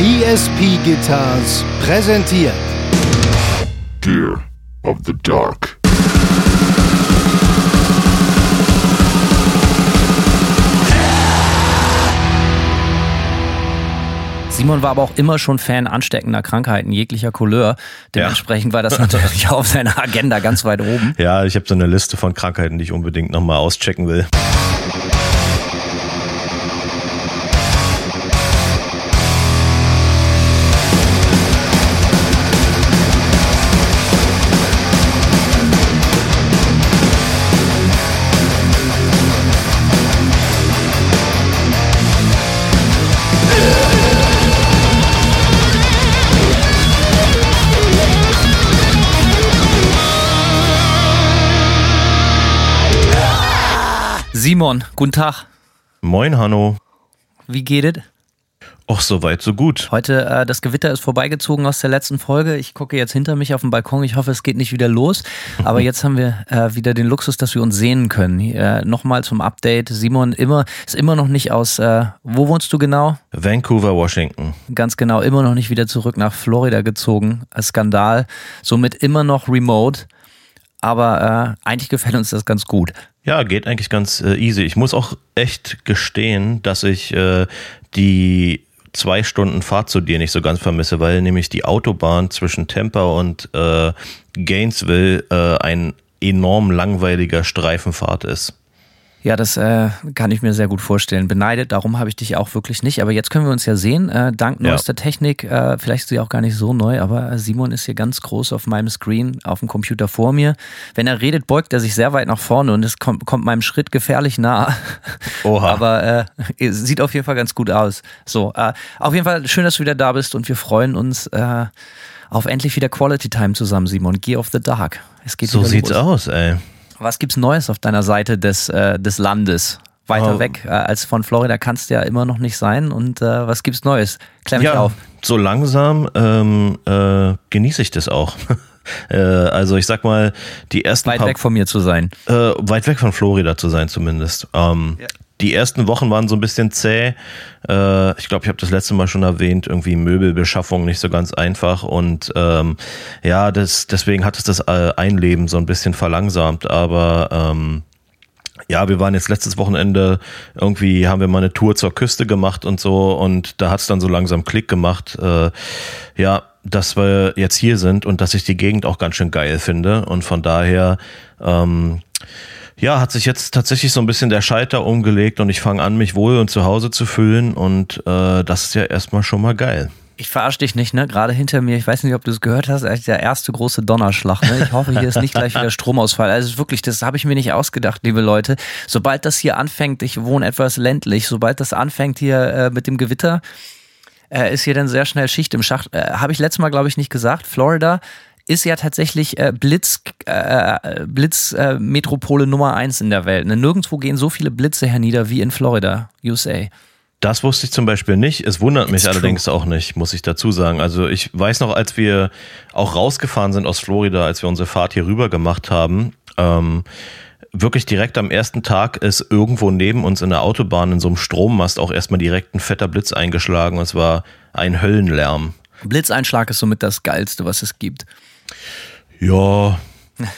ESP Guitars präsentiert Gear of the Dark. Simon war aber auch immer schon Fan ansteckender Krankheiten jeglicher Couleur. Dementsprechend war das natürlich auf seiner Agenda ganz weit oben. Ja, ich habe so eine Liste von Krankheiten, die ich unbedingt nochmal auschecken will. Simon, guten Tag. Moin, Hanno. Wie geht es? Och, so weit, so gut. Heute, äh, das Gewitter ist vorbeigezogen aus der letzten Folge. Ich gucke jetzt hinter mich auf den Balkon. Ich hoffe, es geht nicht wieder los. Aber jetzt haben wir äh, wieder den Luxus, dass wir uns sehen können. Äh, Nochmal zum Update. Simon immer, ist immer noch nicht aus, äh, wo wohnst du genau? Vancouver, Washington. Ganz genau, immer noch nicht wieder zurück nach Florida gezogen. Ein Skandal. Somit immer noch remote. Aber äh, eigentlich gefällt uns das ganz gut. Ja, geht eigentlich ganz äh, easy. Ich muss auch echt gestehen, dass ich äh, die zwei Stunden Fahrt zu dir nicht so ganz vermisse, weil nämlich die Autobahn zwischen Tampa und äh, Gainesville äh, ein enorm langweiliger Streifenfahrt ist. Ja, das äh, kann ich mir sehr gut vorstellen. Beneidet, darum habe ich dich auch wirklich nicht. Aber jetzt können wir uns ja sehen, äh, dank Ja. neuester Technik. Äh, vielleicht ist sie auch gar nicht so neu, aber Simon ist hier ganz groß auf meinem Screen, auf dem Computer vor mir. Wenn er redet, beugt er sich sehr weit nach vorne und es kommt, kommt meinem Schritt gefährlich nah. Oha. Aber äh, sieht auf jeden Fall ganz gut aus. So, äh, auf jeden Fall schön, dass du wieder da bist und wir freuen uns äh, auf endlich wieder Quality Time zusammen, Simon. Gear of the Dark. Es geht So sieht's los. aus, ey. Was gibt's Neues auf deiner Seite des, äh, des Landes? Weiter Oh. weg äh, als von Florida kannst du ja immer noch nicht sein. Und äh, was gibt's Neues? Klär mich Ja, auf. so langsam ähm, äh, genieße ich das auch. äh, also ich sag mal, die ersten Weit paar weg von mir zu sein. Äh, weit weg von Florida zu sein zumindest. Ähm, Die ersten Wochen waren so ein bisschen zäh. Äh, ich glaube, ich habe das letzte Mal schon erwähnt, irgendwie Möbelbeschaffung nicht so ganz einfach. Und ähm, ja, das, deswegen hat es das äh, Einleben so ein bisschen verlangsamt. Aber ähm, ja, wir waren jetzt letztes Wochenende, irgendwie haben wir mal eine Tour zur Küste gemacht und so und da hat es dann so langsam Klick gemacht, äh, ja, dass wir jetzt hier sind und dass ich die Gegend auch ganz schön geil finde und von daher, ähm, ja, hat sich jetzt tatsächlich so ein bisschen der Schalter umgelegt und ich fange an, mich wohl und zu Hause zu fühlen und äh, das ist ja erstmal schon mal geil. Ich verarsche dich nicht, ne? Gerade hinter mir, ich weiß nicht, ob du es gehört hast, der erste große Donnerschlag. Ne? Ich hoffe, hier ist nicht gleich wieder Stromausfall. Also wirklich, das habe ich mir nicht ausgedacht, liebe Leute. Sobald das hier anfängt, ich wohne etwas ländlich, sobald das anfängt hier äh, mit dem Gewitter, äh, ist hier dann sehr schnell Schicht im Schacht. Äh, habe ich letztes Mal, glaube ich, nicht gesagt. Florida ist ja tatsächlich äh, Blitz, äh, Blitz äh, Metropole Nummer eins in der Welt. Ne? Nirgendwo gehen so viele Blitze hernieder wie in Florida, USA. Das wusste ich zum Beispiel nicht. Es wundert mich It's allerdings auch nicht, muss ich dazu sagen. Also ich weiß noch, als wir auch rausgefahren sind aus Florida, als wir unsere Fahrt hier rüber gemacht haben, ähm, wirklich direkt am ersten Tag ist irgendwo neben uns in der Autobahn in so einem Strommast auch erstmal direkt ein fetter Blitz eingeschlagen und es war ein Höllenlärm. Blitzeinschlag ist somit das Geilste, was es gibt. Ja,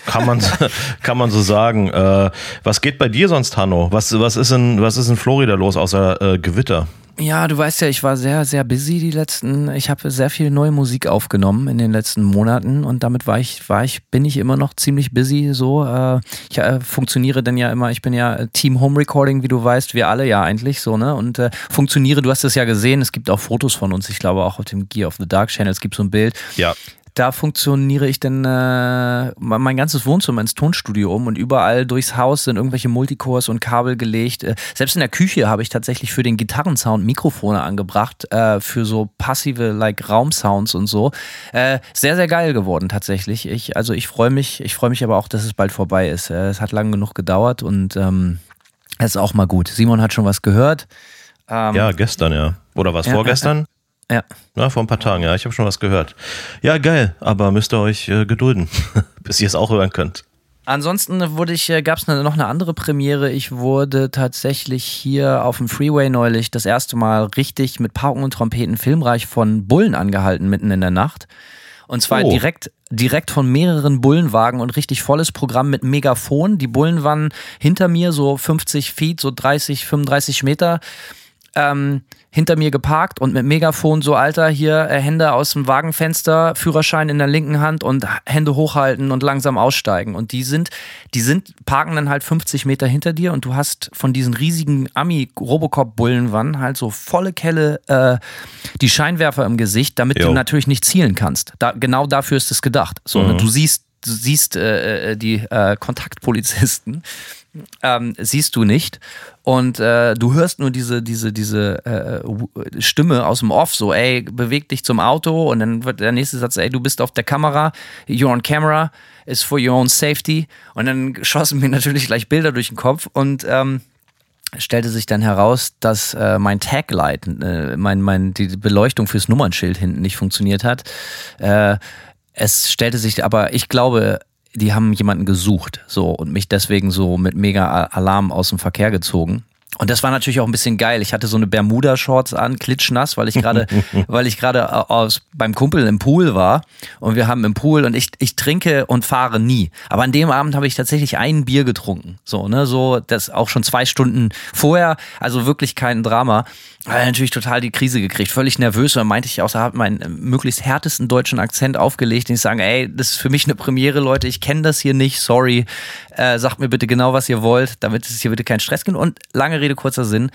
kann man, kann man so sagen. Äh, was geht bei dir sonst, Hanno? Was, was, ist in, was ist in Florida los, außer äh, Gewitter? Ja, du weißt ja, ich war sehr, sehr busy die letzten, ich habe sehr viel neue Musik aufgenommen in den letzten Monaten und damit war ich, war ich, bin ich immer noch ziemlich busy so. Äh, ich äh, funktioniere dann ja immer, ich bin ja Team Home Recording, wie du weißt, wir alle ja eigentlich so, ne? Und äh, funktioniere, du hast es ja gesehen, es gibt auch Fotos von uns, ich glaube auch auf dem Gear of the Dark Channel, es gibt so ein Bild. Ja. Da funktioniere ich dann äh, mein ganzes Wohnzimmer ins Tonstudio um und überall durchs Haus sind irgendwelche Multicores und Kabel gelegt. Äh, selbst in der Küche habe ich tatsächlich für den Gitarrensound Mikrofone angebracht, äh, für so passive like Raumsounds und so. Äh, sehr, sehr geil geworden tatsächlich. Ich, also ich freue mich, ich freue mich aber auch, dass es bald vorbei ist. Äh, es hat lange genug gedauert und ähm, es ist auch mal gut. Simon hat schon was gehört. Ähm, Ja, gestern, ja. Oder was, Ja, vorgestern? Ja. Ja, vor ein paar Tagen, ja. Ich habe schon was gehört. Ja, geil. Aber müsst ihr euch äh, gedulden, bis ihr es auch hören könnt. Ansonsten wurde ich, gab es noch eine andere Premiere. Ich wurde tatsächlich hier auf dem Freeway neulich das erste Mal richtig mit Pauken und Trompeten filmreich von Bullen angehalten mitten in der Nacht. Und zwar oh. direkt, direkt von mehreren Bullenwagen und richtig volles Programm mit Megafon. Die Bullen waren hinter mir so 50 Feet, so 30, 35 Meter ähm, hinter mir geparkt und mit Megafon so, Alter, hier äh, Hände aus dem Wagenfenster, Führerschein in der linken Hand und Hände hochhalten und langsam aussteigen. Und die sind, die sind, parken dann halt 50 Meter hinter dir und du hast von diesen riesigen Ami-Robocop-Bullenwannen halt so volle Kelle äh, die Scheinwerfer im Gesicht, damit jo. du natürlich nicht zielen kannst. Da, genau dafür ist es gedacht. So, ne, mhm. du siehst, du siehst äh, äh die äh, Kontaktpolizisten ähm, siehst du nicht. Und äh, du hörst nur diese, diese, diese äh, Stimme aus dem Off, so, ey, beweg dich zum Auto. Und dann wird der nächste Satz, ey, du bist auf der Kamera, you're on camera, is for your own safety. Und dann schossen mir natürlich gleich Bilder durch den Kopf und ähm, stellte sich dann heraus, dass äh, mein Taglight, äh, mein, mein, die Beleuchtung fürs Nummernschild hinten nicht funktioniert hat. Äh, es stellte sich aber, ich glaube, die haben jemanden gesucht, so und mich deswegen so mit mega Alarm aus dem Verkehr gezogen. Und das war natürlich auch ein bisschen geil. Ich hatte so eine Bermuda-Shorts an, klitschnass, weil ich gerade, weil ich gerade aus beim Kumpel im Pool war und wir haben im Pool und ich, ich trinke und fahre nie. Aber an dem Abend habe ich tatsächlich ein Bier getrunken. So, ne, so, das auch schon zwei Stunden vorher, also wirklich kein Drama. Weil natürlich total die Krise gekriegt, völlig nervös. Und meinte ich auch, er hat meinen möglichst härtesten deutschen Akzent aufgelegt. Und ich sage, ey, das ist für mich eine Premiere, Leute. Ich kenne das hier nicht, sorry. Äh, sagt mir bitte genau, was ihr wollt, damit es hier bitte keinen Stress gibt. Und lange Rede, kurzer Sinn.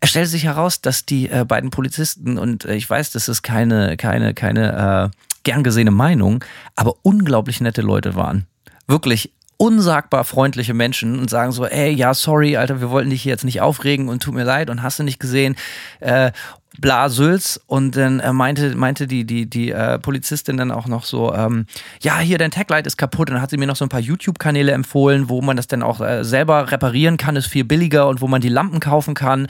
Es stellte sich heraus, dass die äh, beiden Polizisten, und äh, ich weiß, das ist keine, keine, keine äh, gern gesehene Meinung, aber unglaublich nette Leute waren. Wirklich unsagbar freundliche Menschen und sagen so, ey, ja, sorry, Alter, wir wollten dich hier jetzt nicht aufregen und tut mir leid und hast du nicht gesehen. Äh, bla Sülz und dann äh, meinte meinte die die die äh, Polizistin dann auch noch so ähm, ja hier dein Taglight ist kaputt und dann hat sie mir noch so ein paar YouTube Kanäle empfohlen wo man das dann auch äh, selber reparieren kann ist viel billiger und wo man die Lampen kaufen kann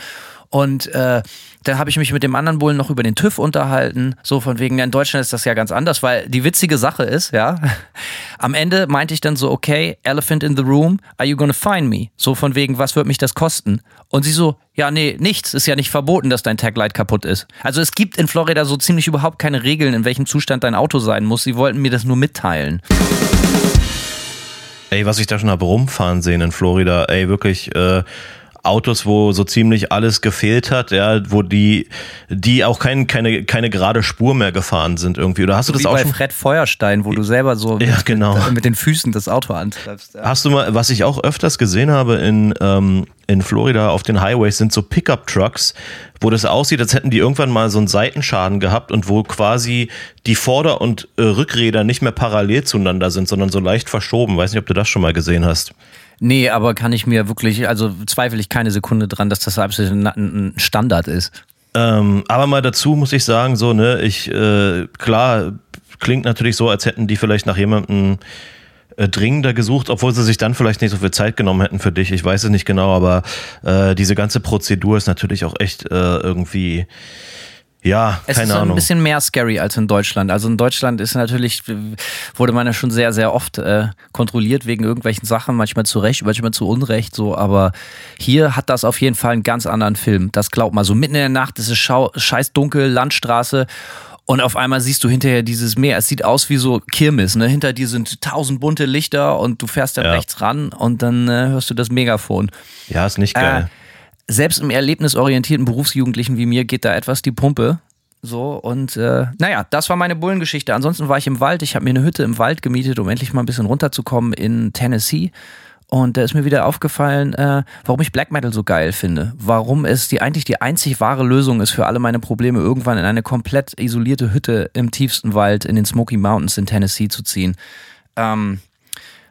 und äh, dann habe ich mich mit dem anderen Bullen noch über den TÜV unterhalten. So von wegen, in Deutschland ist das ja ganz anders, weil die witzige Sache ist, ja, am Ende meinte ich dann so, okay, Elephant in the Room, are you gonna find me? So von wegen, was wird mich das kosten? Und sie so, ja, nee, nichts. Ist ja nicht verboten, dass dein Taglight kaputt ist. Also es gibt in Florida so ziemlich überhaupt keine Regeln, in welchem Zustand dein Auto sein muss. Sie wollten mir das nur mitteilen. Ey, was ich da schon habe rumfahren sehen in Florida, ey, wirklich, äh, Autos, wo so ziemlich alles gefehlt hat, ja, wo die, die auch kein, keine, keine gerade Spur mehr gefahren sind irgendwie. Oder hast so du das auch bei schon? Fred Feuerstein, wo du selber so ja, mit, genau. mit, den Füßen das Auto antreibst. Ja. Hast du mal, was ich auch öfters gesehen habe in, ähm, in Florida auf den Highways, sind so Pickup-Trucks, wo das aussieht, als hätten die irgendwann mal so einen Seitenschaden gehabt und wo quasi die Vorder- und äh, Rückräder nicht mehr parallel zueinander sind, sondern so leicht verschoben. Weiß nicht, ob du das schon mal gesehen hast. Nee, aber kann ich mir wirklich, also zweifle ich keine Sekunde dran, dass das absolut ein Standard ist. Ähm, aber mal dazu muss ich sagen, so, ne, ich, äh, klar, klingt natürlich so, als hätten die vielleicht nach jemandem äh, dringender gesucht, obwohl sie sich dann vielleicht nicht so viel Zeit genommen hätten für dich. Ich weiß es nicht genau, aber äh, diese ganze Prozedur ist natürlich auch echt äh, irgendwie ja, es keine ist Ahnung. ein bisschen mehr scary als in Deutschland. Also in Deutschland ist natürlich, wurde man ja schon sehr, sehr oft äh, kontrolliert wegen irgendwelchen Sachen, manchmal zu Recht, manchmal zu Unrecht, so, aber hier hat das auf jeden Fall einen ganz anderen Film. Das glaubt man. So mitten in der Nacht ist es scheiß dunkel, Landstraße und auf einmal siehst du hinterher dieses Meer. Es sieht aus wie so Kirmes, ne? Hinter dir sind tausend bunte Lichter und du fährst dann ja. rechts ran und dann äh, hörst du das Megafon. Ja, ist nicht geil. Äh, selbst im erlebnisorientierten Berufsjugendlichen wie mir geht da etwas die Pumpe. So, und äh, naja, das war meine Bullengeschichte. Ansonsten war ich im Wald. Ich habe mir eine Hütte im Wald gemietet, um endlich mal ein bisschen runterzukommen in Tennessee. Und da ist mir wieder aufgefallen, äh, warum ich Black Metal so geil finde. Warum es die eigentlich die einzig wahre Lösung ist für alle meine Probleme, irgendwann in eine komplett isolierte Hütte im tiefsten Wald in den Smoky Mountains in Tennessee zu ziehen. Ähm,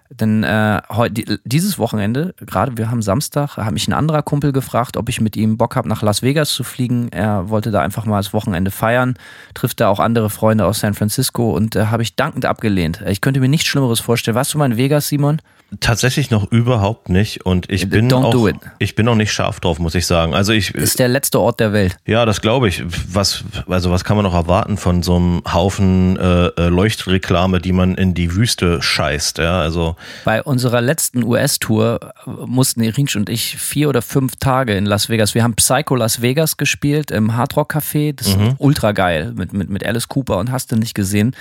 denn äh, heute, dieses Wochenende, gerade wir haben Samstag, hat mich ein anderer Kumpel gefragt, ob ich mit ihm Bock habe, nach Las Vegas zu fliegen. Er wollte da einfach mal das Wochenende feiern, trifft da auch andere Freunde aus San Francisco und äh, habe ich dankend abgelehnt. Ich könnte mir nichts Schlimmeres vorstellen. Warst du mal in Vegas, Simon? Tatsächlich noch überhaupt nicht und ich bin Don't auch ich bin auch nicht scharf drauf, muss ich sagen. Also ich Ist der letzte Ort der Welt. ja, das glaube ich. Was also was kann man noch erwarten von so einem Haufen äh, äh, Leuchtreklame, die man in die Wüste scheißt, ja? Also Bei unserer letzten US-Tour äh, mussten Irinsch und ich vier oder fünf Tage in Las Vegas. Wir haben Psycho Las Vegas gespielt im Hard Rock Café. Das ist ultra geil mit, mit, mit Alice Cooper und hast du nicht gesehen.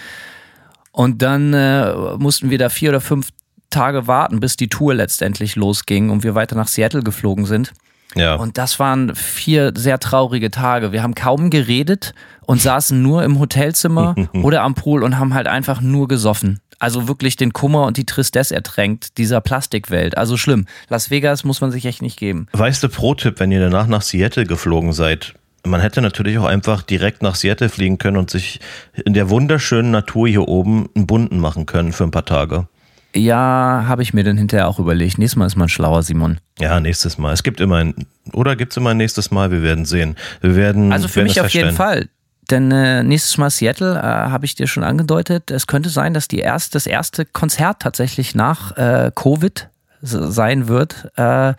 Und dann äh, mussten wir da vier oder fünf Tage warten, bis die Tour letztendlich losging und wir weiter nach Seattle geflogen sind. ja. Und das waren vier sehr traurige Tage. Wir haben kaum geredet und saßen nur im Hotelzimmer oder am Pool und haben halt einfach nur gesoffen. Also wirklich den Kummer und die Tristesse ertränkt dieser Plastikwelt. Also schlimm. Las Vegas muss man sich echt nicht geben. Weißt du, Pro-Tipp, wenn ihr danach nach Seattle geflogen seid, man hätte natürlich auch einfach direkt nach Seattle fliegen können und sich in der wunderschönen Natur hier oben einen bunten machen können für ein paar Tage. Ja, habe ich mir dann hinterher auch überlegt. Nächstes Mal ist man schlauer, Simon. Ja, nächstes Mal. Es gibt immer ein, oder gibt es immer ein nächstes Mal? Wir werden sehen. Wir werden. Also für werden mich auf jeden. Fall. Denn äh, nächstes Mal Seattle, äh, habe ich dir schon angedeutet, es könnte sein, dass die erst, das erste Konzert tatsächlich nach äh, Covid sein wird. Äh,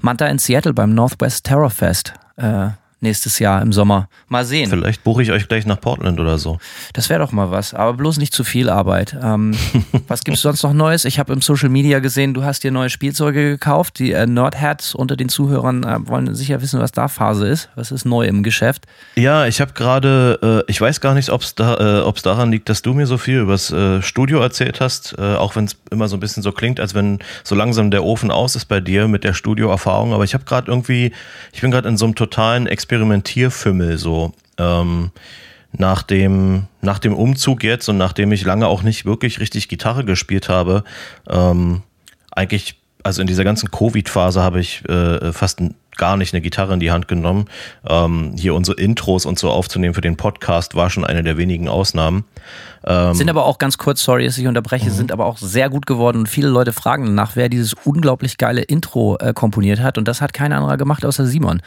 Manta in Seattle beim Northwest Terror Fest äh, nächstes Jahr im Sommer. Mal sehen. Vielleicht buche ich euch gleich nach Portland oder so. Das wäre doch mal was, aber bloß nicht zu viel Arbeit. Ähm, was gibt's sonst noch Neues? Ich habe im Social Media gesehen, du hast dir neue Spielzeuge gekauft. Die äh, Nerdheads unter den Zuhörern äh, wollen sicher wissen, was da Phase ist. Was ist neu im Geschäft? Ja, ich habe gerade, äh, ich weiß gar nicht, ob es da, äh, daran liegt, dass du mir so viel übers äh, Studio erzählt hast, äh, auch wenn es immer so ein bisschen so klingt, als wenn so langsam der Ofen aus ist bei dir mit der Studioerfahrung. Aber ich habe gerade irgendwie, ich bin gerade in so einem totalen Experimentierfimmel so. Ähm, nach dem, nach dem Umzug jetzt und nachdem ich lange auch nicht wirklich richtig Gitarre gespielt habe, ähm, eigentlich, also in dieser ganzen Covid-Phase habe ich äh, fast gar nicht eine Gitarre in die Hand genommen. Ähm, hier unsere Intros und so aufzunehmen für den Podcast war schon eine der wenigen Ausnahmen. Ähm, Sind aber auch ganz kurz, sorry, dass ich unterbreche, sind aber auch sehr gut geworden und viele Leute fragen danach, wer dieses unglaublich geile Intro äh, komponiert hat und das hat kein anderer gemacht außer Simon.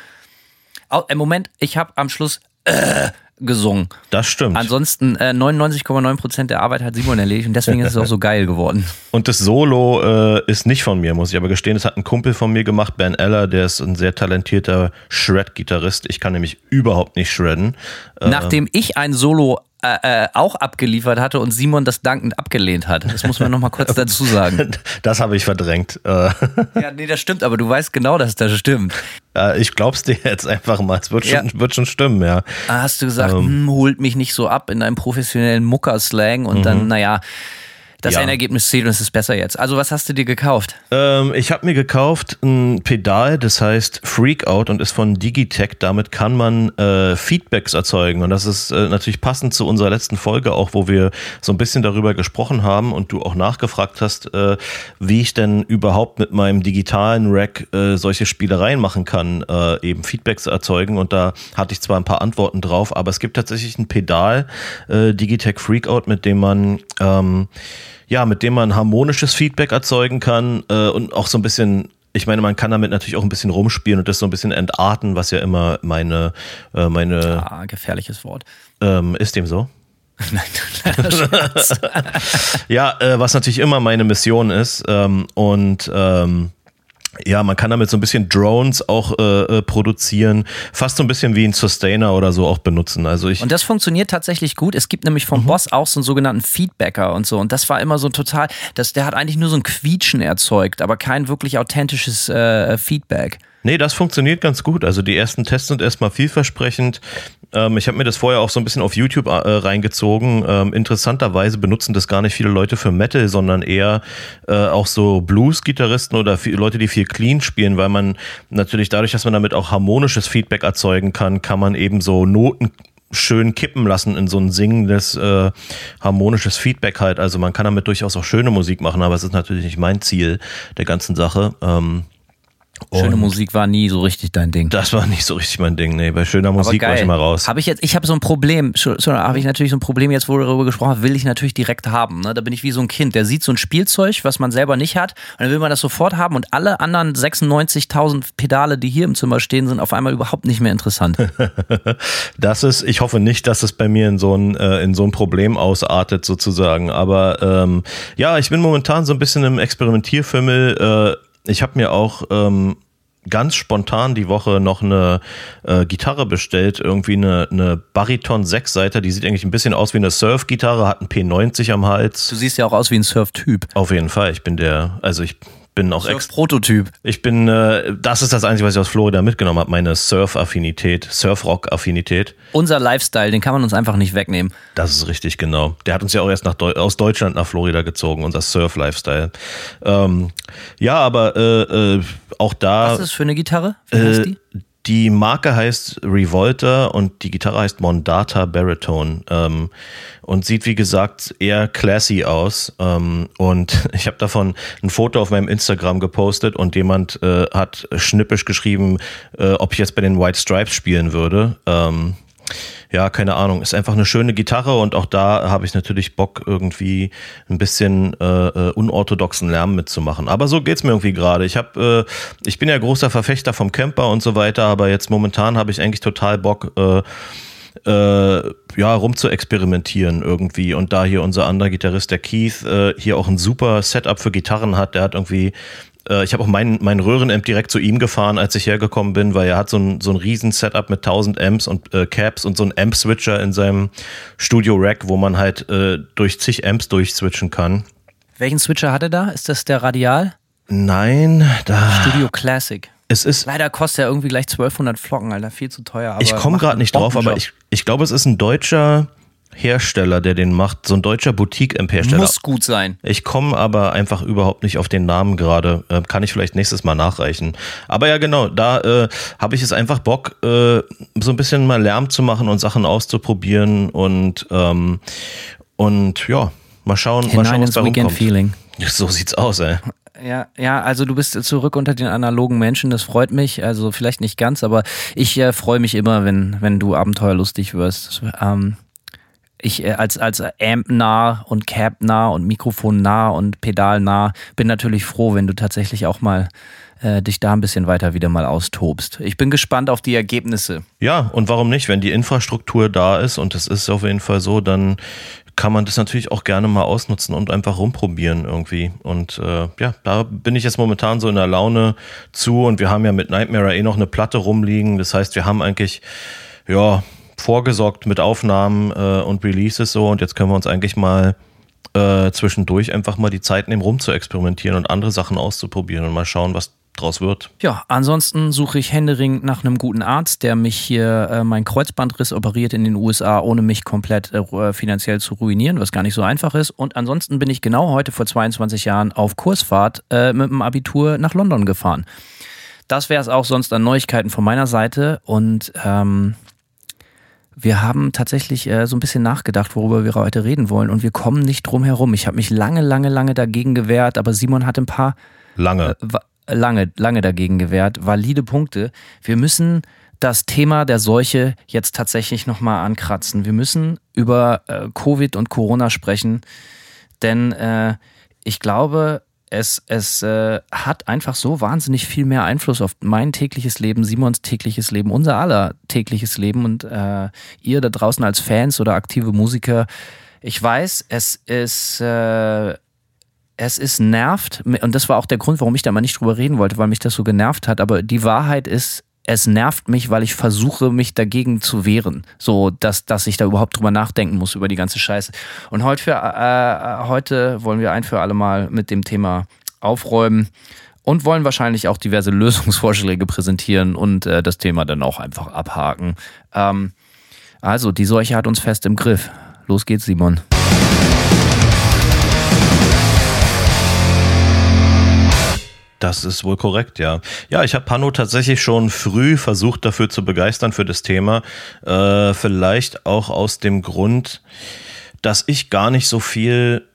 Im Moment, ich habe am Schluss äh, gesungen. das stimmt. Ansonsten äh, 99,9 Prozent der Arbeit hat Simon erledigt und deswegen ist es auch so geil geworden. Und das Solo äh, ist nicht von mir, muss ich aber gestehen. Das hat ein Kumpel von mir gemacht, Ben Eller, der ist ein sehr talentierter Shred-Gitarrist. Ich kann nämlich überhaupt nicht shredden. Äh, Nachdem ich ein Solo äh, äh, auch abgeliefert hatte und Simon das dankend abgelehnt hat. Das muss man nochmal kurz dazu sagen. das habe ich verdrängt. Äh, Ja, nee, das stimmt, aber du weißt genau, dass das stimmt. äh, ich glaub's dir jetzt einfach mal. Es wird schon, Ja. wird schon stimmen, ja. Da hast du gesagt, Ähm. hm, holt mich nicht so ab in deinem professionellen Mucker-Slang und dann, naja, das. Ja. Endergebnis zählt und es ist besser jetzt. Also, was hast du dir gekauft? Ähm, ich habe mir gekauft ein Pedal, das heißt Freak Out und ist von Digitech. Damit kann man äh, Feedbacks erzeugen. Und das ist äh, natürlich passend zu unserer letzten Folge auch, wo wir so ein bisschen darüber gesprochen haben und du auch nachgefragt hast, äh, wie ich denn überhaupt mit meinem digitalen Rack äh, solche Spielereien machen kann, äh, eben Feedbacks erzeugen. Und da hatte ich zwar ein paar Antworten drauf, aber es gibt tatsächlich ein Pedal, äh, Digitech Freak Out, mit dem man ähm, ja, mit dem man harmonisches Feedback erzeugen kann äh, und auch so ein bisschen, ich meine, man kann damit natürlich auch ein bisschen rumspielen und das so ein bisschen entarten, was ja immer meine, äh, meine, Ah, gefährliches Wort. ähm, ist dem so? Nein. Ja, äh, was natürlich immer meine Mission ist ähm, und ähm, ja, man kann damit so ein bisschen Drones auch äh, äh, produzieren, fast so ein bisschen wie ein Sustainer oder so auch benutzen. Also ich Und das funktioniert tatsächlich gut. Es gibt nämlich Mhm. vom Boss auch so einen sogenannten Feedbacker und so. Und das war immer so total, das, der hat eigentlich nur so ein Quietschen erzeugt, aber kein wirklich authentisches äh, Feedback. Nee, das funktioniert ganz gut. Also die ersten Tests sind erstmal vielversprechend. Ähm, ich habe mir das vorher auch so ein bisschen auf YouTube äh, reingezogen. Ähm, interessanterweise benutzen das gar nicht viele Leute für Metal, sondern eher äh, auch so Blues-Gitarristen oder Leute, die viel clean spielen, weil man natürlich dadurch, dass man damit auch harmonisches Feedback erzeugen kann, kann man eben so Noten schön kippen lassen in so ein singendes, äh, harmonisches Feedback halt. Also man kann damit durchaus auch schöne Musik machen, aber es ist natürlich nicht mein Ziel der ganzen Sache. Ähm, Schöne Und Musik war nie so richtig dein Ding. Das war nicht so richtig mein Ding. Nee, bei schöner Musik war ich immer raus. Habe ich jetzt, ich habe so ein Problem, habe ich natürlich so ein Problem jetzt, wo du darüber gesprochen hast, will ich natürlich direkt haben. Ne? Da bin ich wie so ein Kind, der sieht so ein Spielzeug, was man selber nicht hat, und dann will man das sofort haben und alle anderen 96.000 Pedale, die hier im Zimmer stehen, sind auf einmal überhaupt nicht mehr interessant. Das ist, ich hoffe nicht, dass es bei mir in so ein, äh, in so ein Problem ausartet sozusagen. Aber ähm, ja, ich bin momentan so ein bisschen im Experimentierfimmel. Äh, ich habe mir auch ähm, ganz spontan die Woche noch eine äh, Gitarre bestellt, irgendwie eine, eine Bariton Sechsseiter, die sieht eigentlich ein bisschen aus wie eine Surf-Gitarre, hat einen P90 am Hals. Du siehst ja auch aus wie ein Surf-Typ. Auf jeden Fall, ich bin der, also ich bin auch ex Surf-Prototyp. ich bin, äh, das ist das Einzige, was ich aus Florida mitgenommen habe, meine Surf-Affinität, Surf-Rock-Affinität. Unser Lifestyle, den kann man uns einfach nicht wegnehmen. Das ist richtig, genau. Der hat uns ja auch erst nach Deu aus Deutschland nach Florida gezogen, unser Surf-Lifestyle. Ähm, ja, aber äh, äh, auch da. Was ist das für eine Gitarre? Wie heißt äh, die? Die Marke heißt Revolter und die Gitarre heißt Mondata Baritone ähm, und sieht wie gesagt eher classy aus. Ähm, und ich habe davon ein Foto auf meinem Instagram gepostet und jemand äh, hat schnippisch geschrieben, äh, ob ich jetzt bei den White Stripes spielen würde. Ähm, ja, keine Ahnung. Ist einfach eine schöne Gitarre und auch da habe ich natürlich Bock, irgendwie ein bisschen äh, äh, unorthodoxen Lärm mitzumachen. Aber so geht's mir irgendwie gerade. Ich habe, äh, ich bin ja großer Verfechter vom Camper und so weiter, aber jetzt momentan habe ich eigentlich total Bock, äh, äh, ja, rum zu experimentieren irgendwie. Und da hier unser anderer Gitarrist, der Keith, äh, hier auch ein super Setup für Gitarren hat, der hat irgendwie äh, ich habe auch mein, mein Röhrenamp direkt zu ihm gefahren, als ich hergekommen bin, weil er hat so ein, so ein riesen Setup mit 1000 Amps und äh, Caps und so ein Amp-Switcher in seinem Studio-Rack, wo man halt äh, durch zig Amps durchswitchen kann. Welchen Switcher hat er da? Ist das der Radial? Nein, da. Studio Classic. Es ist. Leider kostet er irgendwie gleich 1200 Flocken, Alter. Viel zu teuer. Ich komme gerade nicht drauf, aber ich, ich glaube, es ist ein deutscher Hersteller, der den macht. So ein deutscher Boutique-Amp-Hersteller. Muss gut sein. Ich komme aber einfach überhaupt nicht auf den Namen gerade. Äh, kann ich vielleicht nächstes Mal nachreichen. Aber ja, genau, da äh, habe ich es einfach Bock, äh, so ein bisschen mal Lärm zu machen und Sachen auszuprobieren und, ähm, und ja, mal schauen, mal schauen, Hinein was da Weekend rumkommt. Feeling. So sieht's aus, ey. Ja, ja, also du bist zurück unter den analogen Menschen, das freut mich. Also vielleicht nicht ganz, aber ich äh, freue mich immer, wenn, wenn du abenteuerlustig wirst. Ähm, ich äh, als, als Amp nah und Cap nah und Mikrofon nah und Pedal nah bin natürlich froh, wenn du tatsächlich auch mal äh, dich da ein bisschen weiter wieder mal austobst. Ich bin gespannt auf die Ergebnisse. Ja, und warum nicht? Wenn die Infrastruktur da ist und es ist auf jeden Fall so, dann kann man das natürlich auch gerne mal ausnutzen und einfach rumprobieren irgendwie. Und äh, ja, da bin ich jetzt momentan so in der Laune zu und wir haben ja mit Nightmare eh noch eine Platte rumliegen. Das heißt, wir haben eigentlich, ja, vorgesorgt mit Aufnahmen äh, und Releases so und jetzt können wir uns eigentlich mal äh, zwischendurch einfach mal die Zeit nehmen, rum zu experimentieren und andere Sachen auszuprobieren und mal schauen, was draus wird. Ja, ansonsten suche ich händeringend nach einem guten Arzt, der mich hier äh, mein Kreuzbandriss operiert in den USA, ohne mich komplett äh, finanziell zu ruinieren, was gar nicht so einfach ist. Und ansonsten bin ich genau heute vor 22 Jahren auf Kursfahrt äh, mit dem Abitur nach London gefahren. Das wäre es auch sonst an Neuigkeiten von meiner Seite und ähm, wir haben tatsächlich äh, so ein bisschen nachgedacht, worüber wir heute reden wollen und wir kommen nicht drum herum. Ich habe mich lange, lange, lange dagegen gewehrt, aber Simon hat ein paar Lange. wa- lange, lange dagegen gewehrt. Valide Punkte. Wir müssen das Thema der Seuche jetzt tatsächlich nochmal ankratzen. Wir müssen über äh, Covid und Corona sprechen, denn äh, ich glaube, es, es äh, hat einfach so wahnsinnig viel mehr Einfluss auf mein tägliches Leben, Simons tägliches Leben, unser aller tägliches Leben und äh, ihr da draußen als Fans oder aktive Musiker. Ich weiß, es ist äh, es ist nervt und das war auch der Grund, warum ich da mal nicht drüber reden wollte, weil mich das so genervt hat. Aber die Wahrheit ist, es nervt mich, weil ich versuche, mich dagegen zu wehren. So, dass, dass ich da überhaupt drüber nachdenken muss, über die ganze Scheiße. Und heute, für, äh, heute wollen wir ein für alle Mal mit dem Thema aufräumen und wollen wahrscheinlich auch diverse Lösungsvorschläge präsentieren und äh, das Thema dann auch einfach abhaken. Ähm, also, die Seuche hat uns fest im Griff. Los geht's, Simon. Das ist wohl korrekt, ja. Ja, ich habe Hanno tatsächlich schon früh versucht, dafür zu begeistern für das Thema. Äh, vielleicht auch aus dem Grund, dass ich gar nicht so viel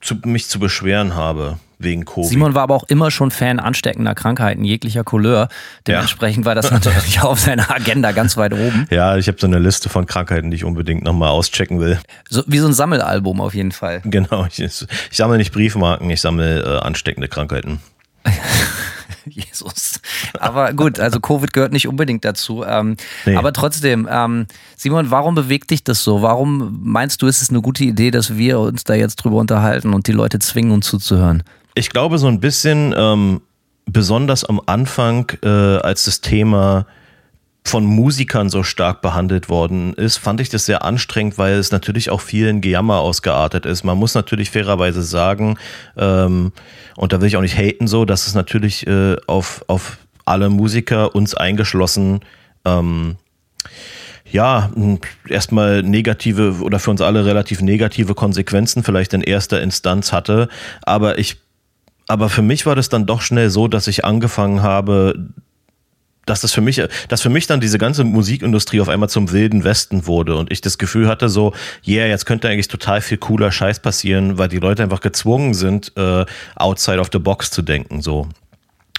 zu, mich zu beschweren habe wegen Covid. Simon war aber auch immer schon Fan ansteckender Krankheiten jeglicher Couleur. Dementsprechend ja. war das natürlich auf seiner Agenda ganz weit oben. Ja, ich habe so eine Liste von Krankheiten, die ich unbedingt nochmal auschecken will. So, wie so ein Sammelalbum auf jeden Fall. Genau, ich, ich sammle nicht Briefmarken, ich sammle äh, ansteckende Krankheiten. Jesus. Aber gut, also Covid gehört nicht unbedingt dazu. Ähm, nee. Aber trotzdem, ähm, Simon, warum bewegt dich das so? Warum meinst du, ist es eine gute Idee, dass wir uns da jetzt drüber unterhalten und die Leute zwingen, uns zuzuhören? Ich glaube so ein bisschen, ähm, besonders am Anfang, äh, als das Thema von Musikern so stark behandelt worden ist, fand ich das sehr anstrengend, weil es natürlich auch vielen Gejammer ausgeartet ist. Man muss natürlich fairerweise sagen, ähm, und da will ich auch nicht haten so, dass es natürlich äh, auf, auf alle Musiker, uns eingeschlossen, ähm, ja, erstmal negative oder für uns alle relativ negative Konsequenzen vielleicht in erster Instanz hatte. Aber ich, aber für mich war das dann doch schnell so, dass ich angefangen habe, dass das für mich, dass für mich dann diese ganze Musikindustrie auf einmal zum wilden Westen wurde und ich das Gefühl hatte so, yeah, jetzt könnte eigentlich total viel cooler Scheiß passieren, weil die Leute einfach gezwungen sind, äh, outside of the box zu denken, so.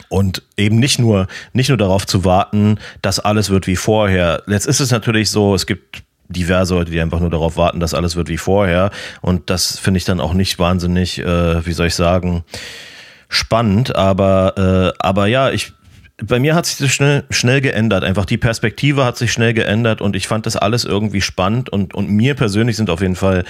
Und eben nicht nur, nicht nur darauf zu warten, dass alles wird wie vorher. Jetzt ist es natürlich so, es gibt diverse Leute, die einfach nur darauf warten, dass alles wird wie vorher. Und das finde ich dann auch nicht wahnsinnig, äh, wie soll ich sagen, spannend. Aber, äh, aber ja, ich, bei mir hat sich das schnell, schnell geändert. Einfach die Perspektive hat sich schnell geändert und ich fand das alles irgendwie spannend und, und mir persönlich sind auf jeden Fall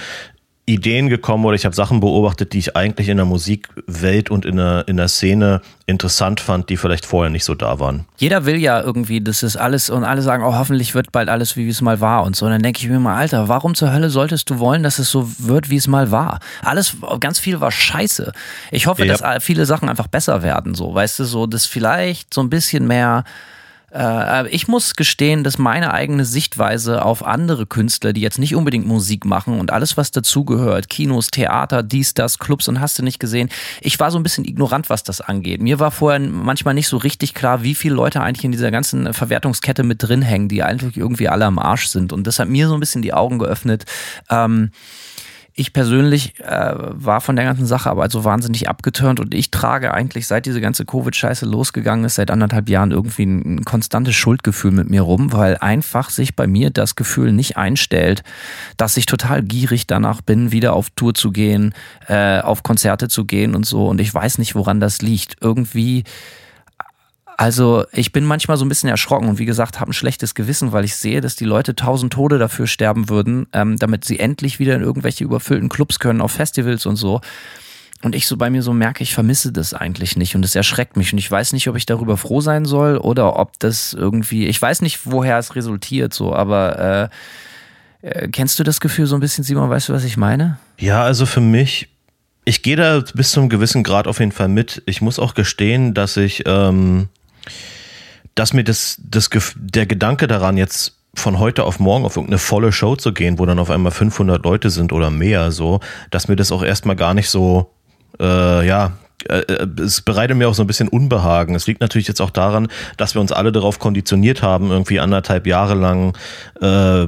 Ideen gekommen oder ich habe Sachen beobachtet, die ich eigentlich in der Musikwelt und in der, in der Szene interessant fand, die vielleicht vorher nicht so da waren. Jeder will ja irgendwie, das ist alles und alle sagen, oh, hoffentlich wird bald alles, wie es mal war und so. Und dann denke ich mir mal, Alter, warum zur Hölle solltest du wollen, dass es so wird, wie es mal war? Alles, ganz viel war scheiße. Ich hoffe, ja. dass viele Sachen einfach besser werden, so, weißt du, so, dass vielleicht so ein bisschen mehr äh, ich muss gestehen, dass meine eigene Sichtweise auf andere Künstler, die jetzt nicht unbedingt Musik machen und alles, was dazugehört, Kinos, Theater, dies, das, Clubs und hast du nicht gesehen, ich war so ein bisschen ignorant, was das angeht. Mir war vorher manchmal nicht so richtig klar, wie viele Leute eigentlich in dieser ganzen Verwertungskette mit drin hängen, die eigentlich irgendwie alle am Arsch sind. Und das hat mir so ein bisschen die Augen geöffnet. Ähm, ich persönlich äh, war von der ganzen Sache aber also wahnsinnig abgeturnt und ich trage eigentlich, seit diese ganze Covid-Scheiße losgegangen ist, seit anderthalb Jahren irgendwie ein, ein konstantes Schuldgefühl mit mir rum, weil einfach sich bei mir das Gefühl nicht einstellt, dass ich total gierig danach bin, wieder auf Tour zu gehen, äh, auf Konzerte zu gehen und so. Und ich weiß nicht, woran das liegt. Irgendwie also ich bin manchmal so ein bisschen erschrocken und wie gesagt, habe ein schlechtes Gewissen, weil ich sehe, dass die Leute tausend Tode dafür sterben würden, ähm, damit sie endlich wieder in irgendwelche überfüllten Clubs können, auf Festivals und so. Und ich so bei mir so merke, ich vermisse das eigentlich nicht und es erschreckt mich und ich weiß nicht, ob ich darüber froh sein soll oder ob das irgendwie, ich weiß nicht, woher es resultiert so, aber äh, äh, kennst du das Gefühl so ein bisschen, Simon, weißt du, was ich meine? Ja, also für mich, ich gehe da bis zu einem gewissen Grad auf jeden Fall mit. Ich muss auch gestehen, dass ich ähm, dass mir das, das, der Gedanke daran, jetzt von heute auf morgen auf irgendeine volle Show zu gehen, wo dann auf einmal 500 Leute sind oder mehr, so, dass mir das auch erstmal gar nicht so, äh, ja, äh, äh, es bereitet mir auch so ein bisschen Unbehagen. Es liegt natürlich jetzt auch daran, dass wir uns alle darauf konditioniert haben, irgendwie anderthalb Jahre lang äh,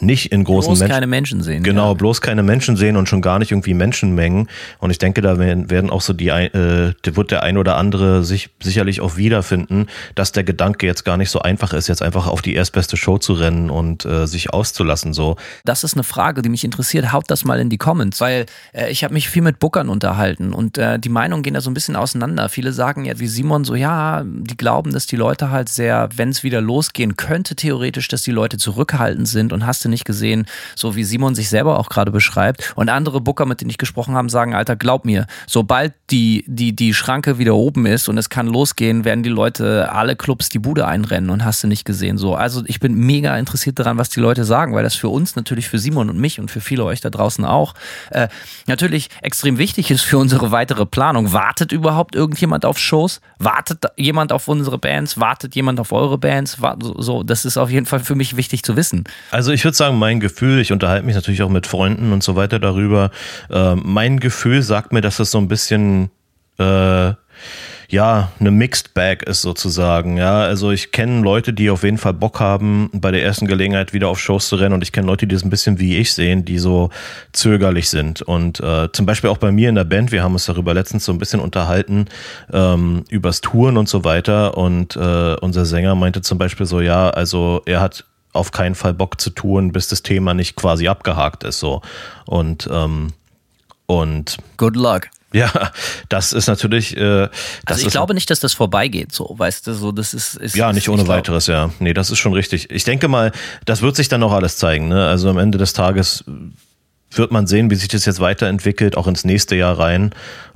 nicht in großen bloß Menschen. keine Menschen sehen. Genau, ja. bloß keine Menschen sehen und schon gar nicht irgendwie Menschenmengen. Und ich denke, da werden, auch so die, äh, wird der ein oder andere sich sicherlich auch wiederfinden, dass der Gedanke jetzt gar nicht so einfach ist, jetzt einfach auf die erstbeste Show zu rennen und äh, sich auszulassen. So. Das ist eine Frage, die mich interessiert. Haut das mal in die Comments, weil äh, ich habe mich viel mit Bookern unterhalten und äh, die Meinungen gehen da so ein bisschen auseinander. Viele sagen ja wie Simon so, ja, die glauben, dass die Leute halt sehr, wenn es wieder losgehen könnte, theoretisch, dass die Leute zurückhaltend sind und hast du nicht gesehen, so wie Simon sich selber auch gerade beschreibt. Und andere Booker, mit denen ich gesprochen habe, sagen, Alter, glaub mir, sobald die, die, die Schranke wieder oben ist und es kann losgehen, werden die Leute alle Clubs die Bude einrennen und hast du nicht gesehen. So, also ich bin mega interessiert daran, was die Leute sagen, weil das für uns natürlich, für Simon und mich und für viele euch da draußen auch, äh, natürlich extrem wichtig ist für unsere weitere Planung. Wartet überhaupt irgendjemand auf Shows? Wartet jemand auf unsere Bands? Wartet jemand auf eure Bands? So, das ist auf jeden Fall für mich wichtig zu wissen. Also ich würde sagen, mein Gefühl, ich unterhalte mich natürlich auch mit Freunden und so weiter darüber. Äh, mein Gefühl sagt mir, dass das so ein bisschen, äh, ja, eine Mixed Bag ist sozusagen. Ja, also ich kenne Leute, die auf jeden Fall Bock haben, bei der ersten Gelegenheit wieder auf Shows zu rennen und ich kenne Leute, die das ein bisschen wie ich sehen, die so zögerlich sind. Und äh, zum Beispiel auch bei mir in der Band, wir haben uns darüber letztens so ein bisschen unterhalten, ähm, übers Touren und so weiter. Und äh, unser Sänger meinte zum Beispiel so, ja, also er hat auf keinen Fall Bock zu tun, bis das Thema nicht quasi abgehakt ist. So. Und ähm, und Good luck. Ja, das ist natürlich. Äh, das also ich ist, glaube nicht, dass das vorbeigeht, so, weißt du, so das ist. ist ja, nicht ohne glaub, weiteres, ja. Nee, das ist schon richtig. Ich denke mal, das wird sich dann noch alles zeigen. Ne? Also am Ende des Tages wird man sehen, wie sich das jetzt weiterentwickelt, auch ins nächste Jahr rein.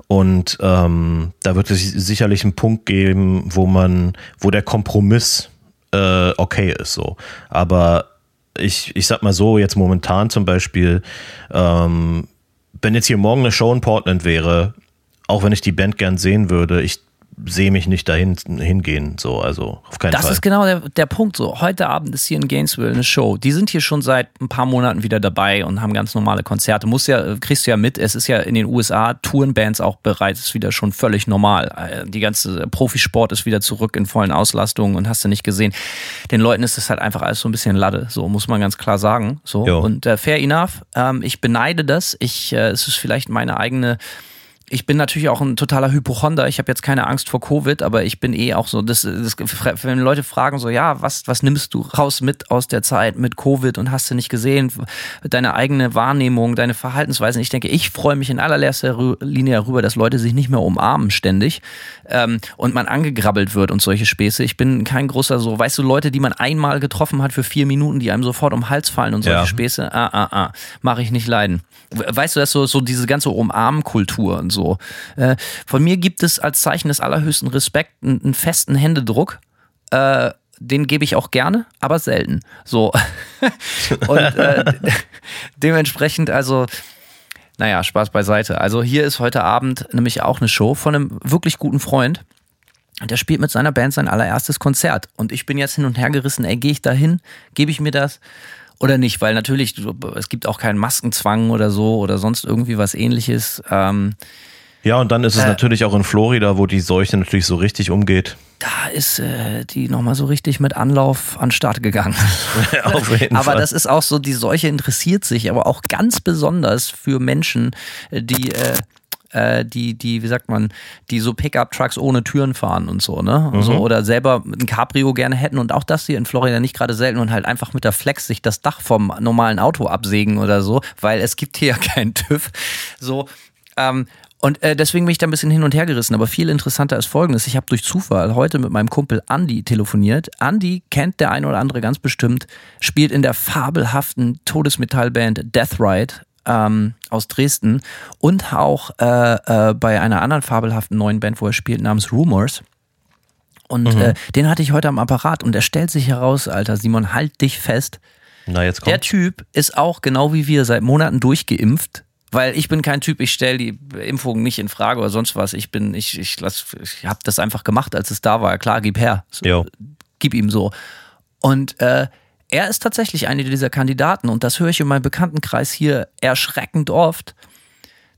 Und ähm, da wird es sicherlich einen Punkt geben, wo man, wo der Kompromiss äh, okay ist, so. Aber ich, ich sag mal so, jetzt momentan zum Beispiel, ähm, wenn jetzt hier morgen eine Show in Portland wäre, auch wenn ich die Band gern sehen würde, ich sehe mich nicht dahin hingehen, so, also auf keinen das Fall. Das ist genau der, der Punkt, so. Heute Abend ist hier in Gainesville eine Show. Die sind hier schon seit ein paar Monaten wieder dabei und haben ganz normale Konzerte. Muss ja, kriegst du ja mit, es ist ja in den USA, Tourenbands auch bereits wieder schon völlig normal. Äh, die ganze Profisport ist wieder zurück in vollen Auslastungen und hast du nicht gesehen. Den Leuten ist das halt einfach alles so ein bisschen Lade, so muss man ganz klar sagen. So. Jo. Und äh, fair enough. Ähm, ich beneide das. Ich, äh, es ist vielleicht meine eigene ich bin natürlich auch ein totaler Hypochonder. Ich habe jetzt keine Angst vor Covid, aber ich bin eh auch so, das, das, wenn Leute fragen so, ja, was, was nimmst du raus mit aus der Zeit mit Covid und hast du nicht gesehen, deine eigene Wahrnehmung, deine Verhaltensweisen. Ich denke, ich freue mich in allererster Linie darüber, dass Leute sich nicht mehr umarmen ständig ähm, und man angegrabbelt wird und solche Späße. Ich bin kein großer so, weißt du, Leute, die man einmal getroffen hat für vier Minuten, die einem sofort um den Hals fallen und solche Ja. Späße, ah, ah, ah, mache ich nicht leiden. Weißt du, das so, so diese ganze Umarmkultur und so. Äh, von mir gibt es als Zeichen des allerhöchsten Respekts einen, einen festen Händedruck. Äh, den gebe ich auch gerne, aber selten. So. und äh, dementsprechend, also, naja, Spaß beiseite. Also hier ist heute Abend nämlich auch eine Show von einem wirklich guten Freund. Der spielt mit seiner Band sein allererstes Konzert. Und ich bin jetzt hin und her gerissen, ey, gehe ich da hin? Gebe ich mir das? Oder nicht? Weil natürlich, es gibt auch keinen Maskenzwang oder so oder sonst irgendwie was ähnliches. Ähm, Ja, und dann ist es Äh. natürlich auch in Florida, wo die Seuche natürlich so richtig umgeht. da ist äh, die nochmal so richtig mit Anlauf an Start gegangen. Auf jeden aber Fall. das ist auch so, die Seuche interessiert sich, aber auch ganz besonders für Menschen, äh, die, äh, äh, die, die, wie sagt man, die so Pickup-Trucks ohne Türen fahren und so, ne? So, oder selber ein Cabrio gerne hätten und auch das hier in Florida nicht gerade selten und halt einfach mit der Flex sich das Dach vom normalen Auto absägen oder so, weil es gibt hier ja keinen TÜV. So, ähm, und äh, deswegen bin ich da ein bisschen hin und her gerissen. Aber viel interessanter ist folgendes. Ich habe durch Zufall heute mit meinem Kumpel Andy telefoniert. Andy kennt der ein oder andere ganz bestimmt, spielt in der fabelhaften Todesmetallband Death Ride ähm, aus Dresden und auch äh, äh, bei einer anderen fabelhaften neuen Band, wo er spielt, namens Rumors. Und äh, den hatte ich heute am Apparat und er stellt sich heraus, Alter, Simon, halt dich fest. Na, jetzt Der kommt. Typ ist auch genau wie wir seit Monaten durchgeimpft. Weil ich bin kein Typ, ich stelle die Impfung nicht in Frage oder sonst was. Ich bin, ich, ich lass, ich habe das einfach gemacht, als es da war. Klar, gib her. So. Gib ihm so. Und äh, er ist tatsächlich einer dieser Kandidaten und das höre ich in meinem Bekanntenkreis hier erschreckend oft.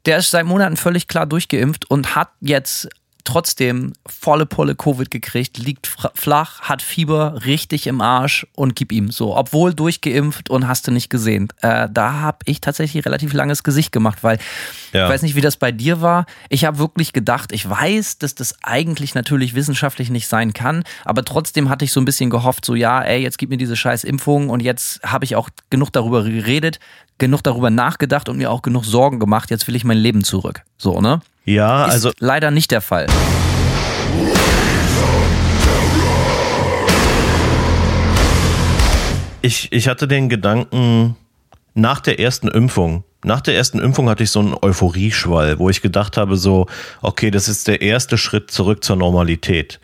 Der ist seit Monaten völlig klar durchgeimpft und hat jetzt trotzdem volle Pulle Covid gekriegt, liegt flach, hat Fieber richtig im Arsch und gib ihm so. Obwohl durchgeimpft und hast du nicht gesehen. Äh, da habe ich tatsächlich relativ langes Gesicht gemacht, weil Ja. ich weiß nicht, wie das bei dir war. Ich habe wirklich gedacht, ich weiß, dass das eigentlich natürlich wissenschaftlich nicht sein kann, aber trotzdem hatte ich so ein bisschen gehofft, so ja, ey, jetzt gib mir diese scheiß Impfung und jetzt habe ich auch genug darüber geredet, genug darüber nachgedacht und mir auch genug Sorgen gemacht, jetzt will ich mein Leben zurück. So, ne? Ja, Ist also leider nicht der Fall. ich, ich hatte den Gedanken, nach der ersten Impfung, nach der ersten Impfung hatte ich so einen Euphorieschwall, wo ich gedacht habe, so, okay, das ist der erste Schritt zurück zur Normalität.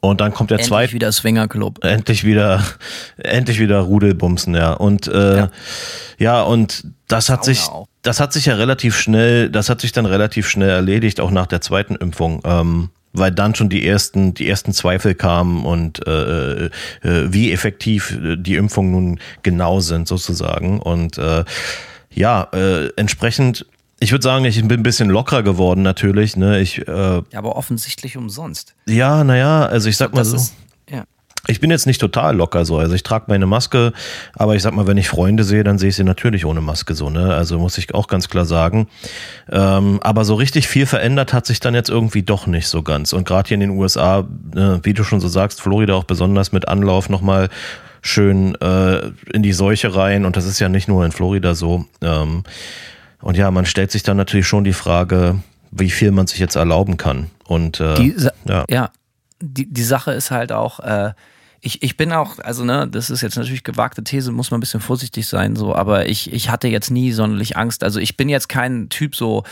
Und dann kommt der Endlich zweite. wieder Swingerclub. endlich wieder, endlich wieder Rudelbumsen, ja. Und äh, ja. Ja. und das hat Sauna sich, auch. das hat sich ja relativ schnell, das hat sich dann relativ schnell erledigt, auch nach der zweiten Impfung. Ähm, weil dann schon die ersten, die ersten Zweifel kamen und äh, äh, wie effektiv äh, die Impfungen nun genau sind, sozusagen. Und äh, ja, äh, entsprechend ich würde sagen, ich bin ein bisschen lockerer geworden natürlich. Ne? Ich, äh, ja, aber offensichtlich umsonst. Ja, naja, also ich sag mal das so. Ist, ja. Ich bin jetzt nicht total locker so. Also ich trage meine Maske, aber ich sag mal, wenn ich Freunde sehe, dann sehe ich sie natürlich ohne Maske so, ne? Also muss ich auch ganz klar sagen. Ähm, aber so richtig viel verändert hat sich dann jetzt irgendwie doch nicht so ganz. Und gerade hier in den USA, äh, wie du schon so sagst, Florida auch besonders mit Anlauf nochmal schön äh, in die Seuche rein. Und das ist ja nicht nur in Florida so. Ähm, und ja, man stellt sich dann natürlich schon die Frage, wie viel man sich jetzt erlauben kann. Und äh, die, ja. ja, die, die Sache ist halt auch, äh, ich, ich bin auch, also ne, das ist jetzt natürlich gewagte These, muss man ein bisschen vorsichtig sein, so, aber ich, ich hatte jetzt nie sonderlich Angst. Also ich bin jetzt kein Typ so,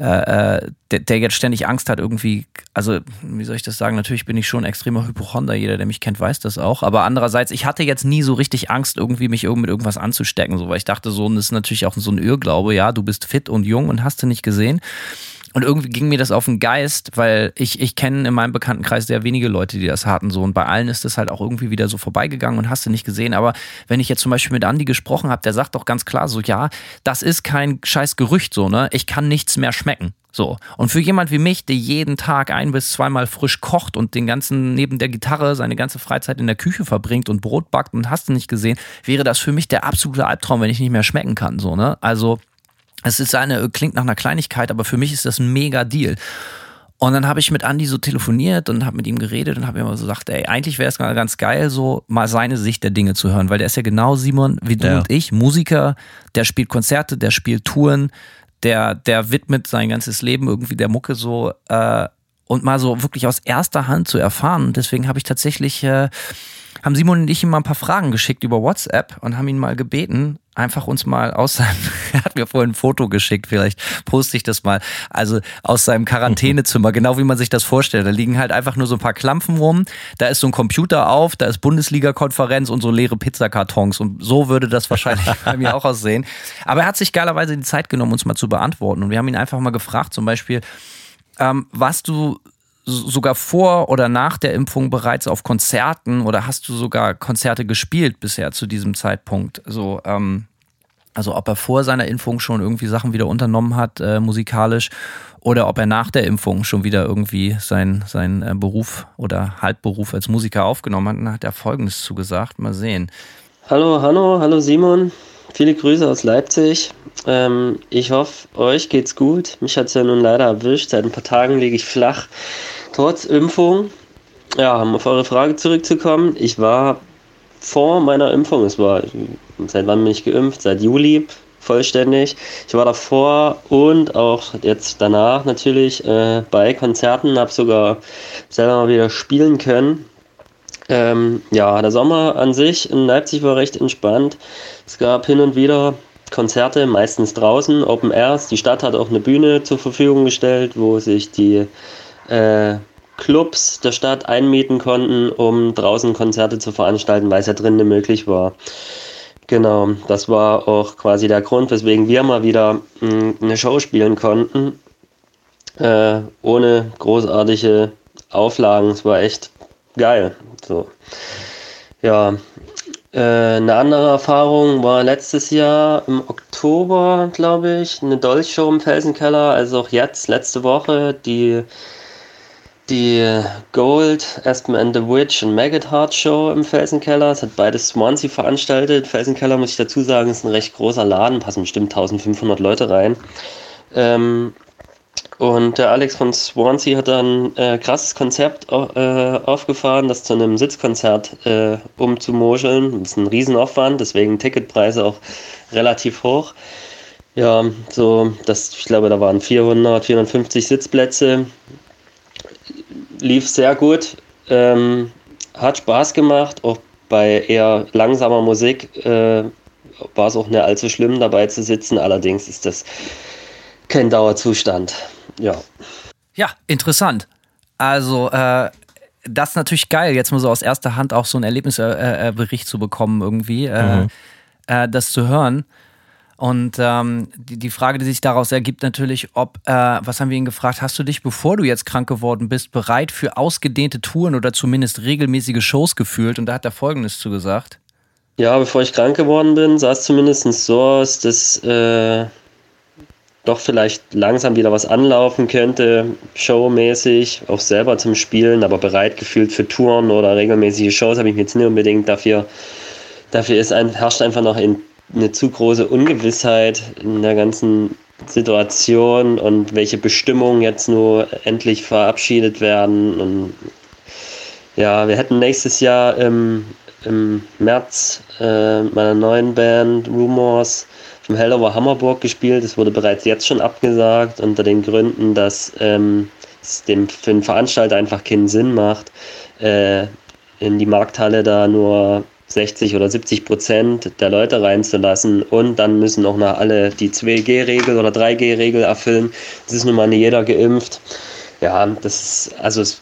äh, äh, der, der jetzt ständig Angst hat, irgendwie, also wie soll ich das sagen? Natürlich bin ich schon ein extremer Hypochonder, jeder, der mich kennt, weiß das auch. Aber andererseits, ich hatte jetzt nie so richtig Angst, irgendwie mich mit irgendwas anzustecken, so, weil ich dachte, so, das ist natürlich auch so ein Irrglaube, ja, du bist fit und jung und hast du nicht gesehen. Und irgendwie ging mir das auf den Geist, weil ich, ich kenne in meinem Bekanntenkreis sehr wenige Leute, die das hatten. So. Und bei allen ist das halt auch irgendwie wieder so vorbeigegangen und hast du nicht gesehen. Aber wenn ich jetzt zum Beispiel mit Andi gesprochen habe, der sagt doch ganz klar so, ja, das ist kein scheiß Gerücht so, ne? Ich kann nichts mehr schmecken. So. Und für jemand wie mich, der jeden Tag ein bis zweimal frisch kocht und den ganzen, neben der Gitarre, seine ganze Freizeit in der Küche verbringt und Brot backt und hast du nicht gesehen, wäre das für mich der absolute Albtraum, wenn ich nicht mehr schmecken kann, so, ne? Also, es ist eine, klingt nach einer Kleinigkeit, aber für mich ist das ein mega Deal. Und dann habe ich mit Andy so telefoniert und habe mit ihm geredet und habe ihm so gesagt, ey, eigentlich wäre es ganz geil, so mal seine Sicht der Dinge zu hören, weil der ist ja genau Simon wie du ja. und ich, Musiker, der spielt Konzerte, der spielt Touren, der, der widmet sein ganzes Leben irgendwie der Mucke so äh, und mal so wirklich aus erster Hand zu erfahren. Und deswegen habe ich tatsächlich äh, haben Simon und ich ihm mal ein paar Fragen geschickt über WhatsApp und haben ihn mal gebeten, einfach uns mal aus seinem, er hat mir vorhin ein Foto geschickt, vielleicht poste ich das mal, also aus seinem Quarantänezimmer, genau wie man sich das vorstellt. Da liegen halt einfach nur so ein paar Klampfen rum, da ist so ein Computer auf, da ist Bundesliga-Konferenz und so leere Pizzakartons und so würde das wahrscheinlich bei mir auch aussehen. Aber er hat sich geilerweise die Zeit genommen, uns mal zu beantworten und wir haben ihn einfach mal gefragt, zum Beispiel, ähm, was du sogar vor oder nach der Impfung bereits auf Konzerten oder hast du sogar Konzerte gespielt bisher zu diesem Zeitpunkt? So, ähm, also ob er vor seiner Impfung schon irgendwie Sachen wieder unternommen hat, äh, musikalisch, oder ob er nach der Impfung schon wieder irgendwie seinen sein, äh, Beruf oder Halbberuf als Musiker aufgenommen hat. Dann hat er Folgendes zugesagt. Mal sehen. Hallo, hallo, hallo Simon. Viele Grüße aus Leipzig. Ähm, ich hoffe, euch geht's gut. Mich hat es ja nun leider erwischt. Seit ein paar Tagen liege ich flach trotz Impfung, ja, um auf eure Frage zurückzukommen, ich war vor meiner Impfung, es war, seit wann bin ich geimpft? Seit Juli vollständig. Ich war davor und auch jetzt danach natürlich äh, bei Konzerten, habe sogar selber mal wieder spielen können. Ähm, ja, der Sommer an sich in Leipzig war recht entspannt. Es gab hin und wieder Konzerte, meistens draußen, Open Airs. Die Stadt hat auch eine Bühne zur Verfügung gestellt, wo sich die äh, Clubs der Stadt einmieten konnten, um draußen Konzerte zu veranstalten, weil es ja drinnen möglich war. Genau, das war auch quasi der Grund, weswegen wir mal wieder mh, hm, eine Show spielen konnten. Äh, ohne großartige Auflagen. Es war echt geil. So. Ja, äh, eine andere Erfahrung war letztes Jahr im Oktober, glaube ich, eine Dolchshow im Felsenkeller. Also auch jetzt, letzte Woche, die die Gold, Aspen and the Witch und Maggot Heart Show im Felsenkeller. Es hat beides Swansea veranstaltet. Felsenkeller, muss ich dazu sagen, ist ein recht großer Laden, passen bestimmt 1500 Leute rein. Ähm, und der Alex von Swansea hat dann ein äh, krasses Konzept äh, aufgefahren, das zu einem Sitzkonzert äh, umzumoscheln. Das ist ein Riesenaufwand, deswegen Ticketpreise auch relativ hoch. Ja, so, das, ich glaube, da waren 400, 450 Sitzplätze lief sehr gut, ähm, hat Spaß gemacht, auch bei eher langsamer Musik äh, war es auch nicht allzu schlimm dabei zu sitzen, allerdings ist das kein Dauerzustand. Ja. Ja, interessant. Also, äh, das ist natürlich geil, jetzt mal so aus erster Hand auch so einen Erlebnisbericht zu bekommen, irgendwie, äh, mhm. äh, das zu hören. Und ähm, die, die Frage, die sich daraus ergibt, natürlich, ob, äh, was haben wir ihn gefragt, hast du dich, bevor du jetzt krank geworden bist, bereit für ausgedehnte Touren oder zumindest regelmäßige Shows gefühlt? Und da hat er Folgendes zugesagt. Ja, bevor ich krank geworden bin, sah es zumindest so aus, dass äh, doch vielleicht langsam wieder was anlaufen könnte, showmäßig, auch selber zum Spielen, aber bereit gefühlt für Touren oder regelmäßige Shows habe ich mir jetzt nicht unbedingt dafür. Dafür ist ein, herrscht einfach noch eine zu große Ungewissheit in der ganzen Situation und welche Bestimmungen jetzt nur endlich verabschiedet werden. Und ja, wir hätten nächstes Jahr im, im März äh, meiner neuen Band Rumors vom Hellover Hammerburg gespielt. Es wurde bereits jetzt schon abgesagt, unter den Gründen, dass ähm, es dem, für den Veranstalter einfach keinen Sinn macht, äh, in die Markthalle da nur 60 oder 70 Prozent der Leute reinzulassen und dann müssen auch noch alle die 2G-Regel oder 3G-Regel erfüllen. Das ist nun mal nicht jeder geimpft. Ja, das ist, also es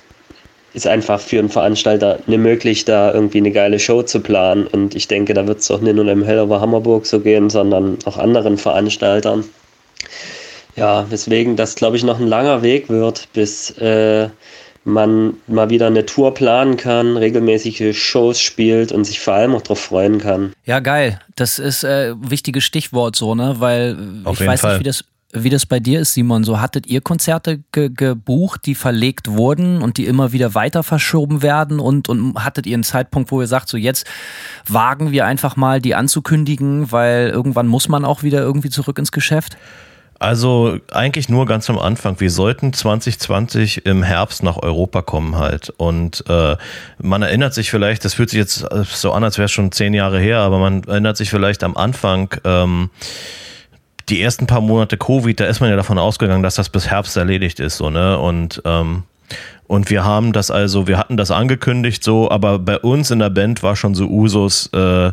ist einfach für einen Veranstalter nicht möglich, da irgendwie eine geile Show zu planen. Und ich denke, da wird es auch nicht nur im Hellover Hammerburg so gehen, sondern auch anderen Veranstaltern. Ja, weswegen das, glaube ich, noch ein langer Weg wird, bis äh, man mal wieder eine Tour planen kann, regelmäßige Shows spielt und sich vor allem auch darauf freuen kann. Ja, geil. Das ist äh, wichtiges Stichwort so, ne? Weil Auf ich weiß Fall. nicht, wie das wie das bei dir ist, Simon. So hattet ihr Konzerte ge gebucht, die verlegt wurden und die immer wieder weiter verschoben werden und, und hattet ihr einen Zeitpunkt, wo ihr sagt, so jetzt wagen wir einfach mal die anzukündigen, weil irgendwann muss man auch wieder irgendwie zurück ins Geschäft? Also eigentlich nur ganz am Anfang. Wir sollten 2020 im Herbst nach Europa kommen halt. Und äh, man erinnert sich vielleicht, das fühlt sich jetzt so an, als wäre es schon zehn Jahre her, aber man erinnert sich vielleicht am Anfang, ähm, die ersten paar Monate Covid, da ist man ja davon ausgegangen, dass das bis Herbst erledigt ist, so, ne? Und, ähm, und wir haben das also, wir hatten das angekündigt so, aber bei uns in der Band war schon so Usus, äh,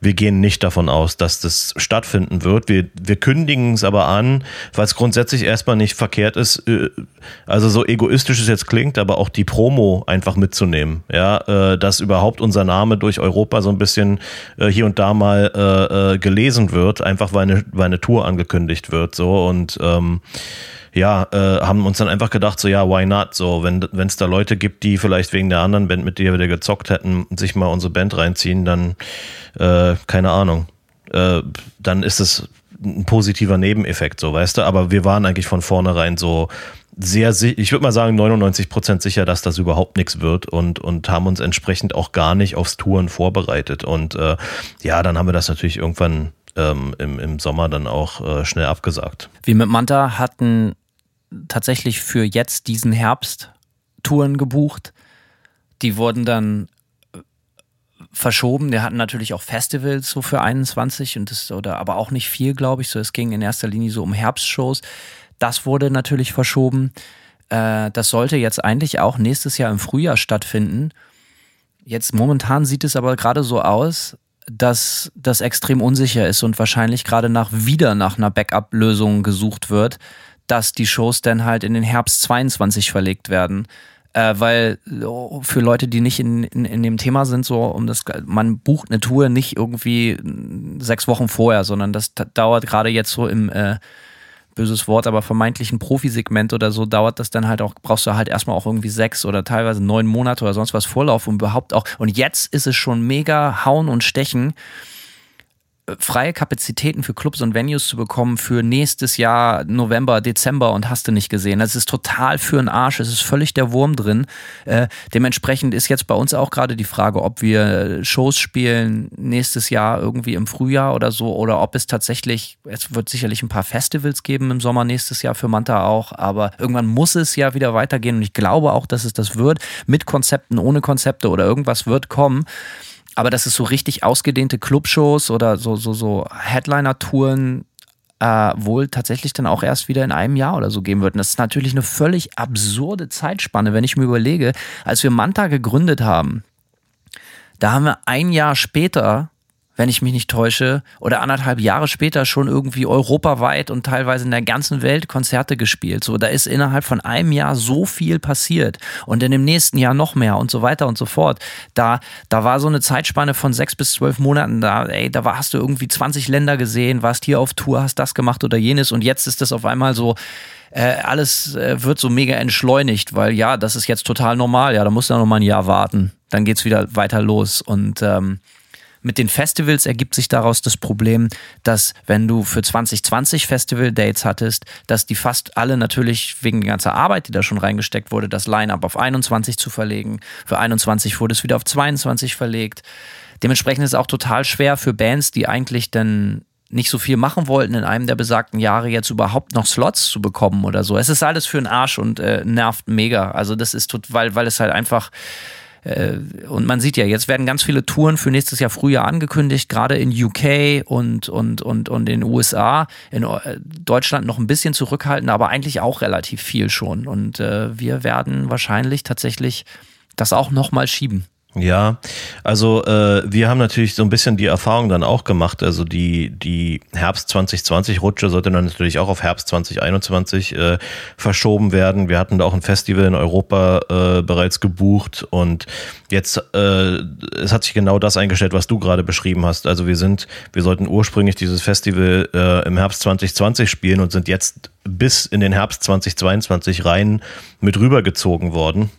wir gehen nicht davon aus, dass das stattfinden wird. Wir, wir kündigen es aber an, weil es grundsätzlich erstmal nicht verkehrt ist, äh, also so egoistisch es jetzt klingt, aber auch die Promo einfach mitzunehmen. Ja, äh, dass überhaupt unser Name durch Europa so ein bisschen äh, hier und da mal gelesen wird, einfach weil eine, weil eine Tour angekündigt wird. So und ähm, ja, äh, haben uns dann einfach gedacht, so ja, why not? So, wenn es da Leute gibt, die vielleicht wegen der anderen Band, mit der wir gezockt hätten, sich mal unsere Band reinziehen, dann äh, keine Ahnung. Äh, dann ist es ein positiver Nebeneffekt, so weißt du. Aber wir waren eigentlich von vornherein so sehr, ich würde mal sagen, 99 Prozent sicher, dass das überhaupt nichts wird und, und haben uns entsprechend auch gar nicht aufs Touren vorbereitet. Und äh, ja, dann haben wir das natürlich irgendwann ähm, im, im Sommer dann auch äh, schnell abgesagt. Wir mit Manta hatten tatsächlich für jetzt diesen Herbst Touren gebucht. Die wurden dann äh, verschoben. Wir hatten natürlich auch Festivals so für 21 und das oder aber auch nicht viel, glaube ich. So es ging in erster Linie so um Herbstshows. Das wurde natürlich verschoben. Äh, das sollte jetzt eigentlich auch nächstes Jahr im Frühjahr stattfinden. Jetzt momentan sieht es aber gerade so aus, dass das extrem unsicher ist und wahrscheinlich gerade nach wieder nach einer Backup-Lösung gesucht wird, dass die Shows dann halt in den Herbst 22 verlegt werden. Äh, weil oh, für Leute, die nicht in, in, in dem Thema sind, so um das, man bucht eine Tour nicht irgendwie sechs Wochen vorher, sondern das dauert gerade jetzt so im äh, böses Wort, aber vermeintlichen Profisegment oder so dauert das dann halt auch, brauchst du halt erstmal auch irgendwie sechs oder teilweise neun Monate oder sonst was Vorlauf, um überhaupt auch, und jetzt ist es schon mega hauen und stechen freie Kapazitäten für Clubs und Venues zu bekommen für nächstes Jahr, November, Dezember und hast du nicht gesehen. Das ist total für den Arsch. Es ist völlig der Wurm drin. Äh, dementsprechend ist jetzt bei uns auch gerade die Frage, ob wir Shows spielen nächstes Jahr irgendwie im Frühjahr oder so oder ob es tatsächlich, es wird sicherlich ein paar Festivals geben im Sommer nächstes Jahr für Manta auch, aber irgendwann muss es ja wieder weitergehen und ich glaube auch, dass es das wird. Mit Konzepten, ohne Konzepte oder irgendwas wird kommen aber dass es so richtig ausgedehnte Clubshows oder so, so, so Headliner-Touren äh, wohl tatsächlich dann auch erst wieder in einem Jahr oder so geben wird. Und das ist natürlich eine völlig absurde Zeitspanne, wenn ich mir überlege, als wir Manta gegründet haben, da haben wir ein Jahr später wenn ich mich nicht täusche, oder anderthalb Jahre später schon irgendwie europaweit und teilweise in der ganzen Welt Konzerte gespielt. So, da ist innerhalb von einem Jahr so viel passiert und in dem nächsten Jahr noch mehr und so weiter und so fort. Da, da war so eine Zeitspanne von sechs bis zwölf Monaten da, ey, da war, hast du irgendwie 20 Länder gesehen, warst hier auf Tour, hast das gemacht oder jenes und jetzt ist das auf einmal so, äh, alles äh, wird so mega entschleunigt, weil ja, das ist jetzt total normal, ja, da musst du ja noch mal ein Jahr warten, dann geht's wieder weiter los und ähm, Mit den Festivals ergibt sich daraus das Problem, dass wenn du für 2020 Festival-Dates hattest, dass die fast alle natürlich wegen der ganzen Arbeit, die da schon reingesteckt wurde, das Line-Up auf 21 zu verlegen. Für 21 wurde es wieder auf 22 verlegt. Dementsprechend ist es auch total schwer für Bands, die eigentlich dann nicht so viel machen wollten, in einem der besagten Jahre jetzt überhaupt noch Slots zu bekommen oder so. Es ist alles für den Arsch und äh, nervt mega. Also das ist, weil, weil es halt einfach und man sieht ja, jetzt werden ganz viele Touren für nächstes Jahr Frühjahr angekündigt, gerade in UK und, und, und, und in den USA. In äh, Deutschland noch ein bisschen zurückhaltend, aber eigentlich auch relativ viel schon. Und äh, wir werden wahrscheinlich tatsächlich das auch nochmal schieben. Ja, also äh, wir haben natürlich so ein bisschen die Erfahrung dann auch gemacht. Also die, die Herbst 2020 Rutsche sollte dann natürlich auch auf Herbst 2021 äh, verschoben werden. Wir hatten da auch ein Festival in Europa äh, bereits gebucht und jetzt äh, es hat sich genau das eingestellt, was du gerade beschrieben hast. Also wir sind, wir sollten ursprünglich dieses Festival äh, im Herbst 2020 spielen und sind jetzt bis in den Herbst 2022 rein mit rübergezogen worden.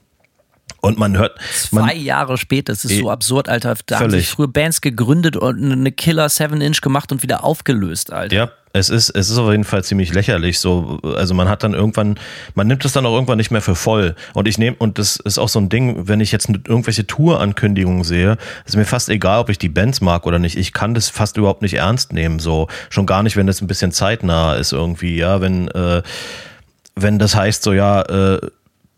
Und man hört. Zwei man, Jahre später, das ist so absurd, Alter. Da völlig. haben sich früher Bands gegründet und eine Killer 7-Inch gemacht und wieder aufgelöst, Alter. Ja, es ist, es ist auf jeden Fall ziemlich lächerlich. So, also man hat dann irgendwann, man nimmt es dann auch irgendwann nicht mehr für voll. Und ich nehme, und das ist auch so ein Ding, wenn ich jetzt irgendwelche Tour-Ankündigungen sehe, ist mir fast egal, ob ich die Bands mag oder nicht. Ich kann das fast überhaupt nicht ernst nehmen. So, schon gar nicht, wenn das ein bisschen zeitnah ist irgendwie, ja, wenn, äh, wenn das heißt, so ja, äh,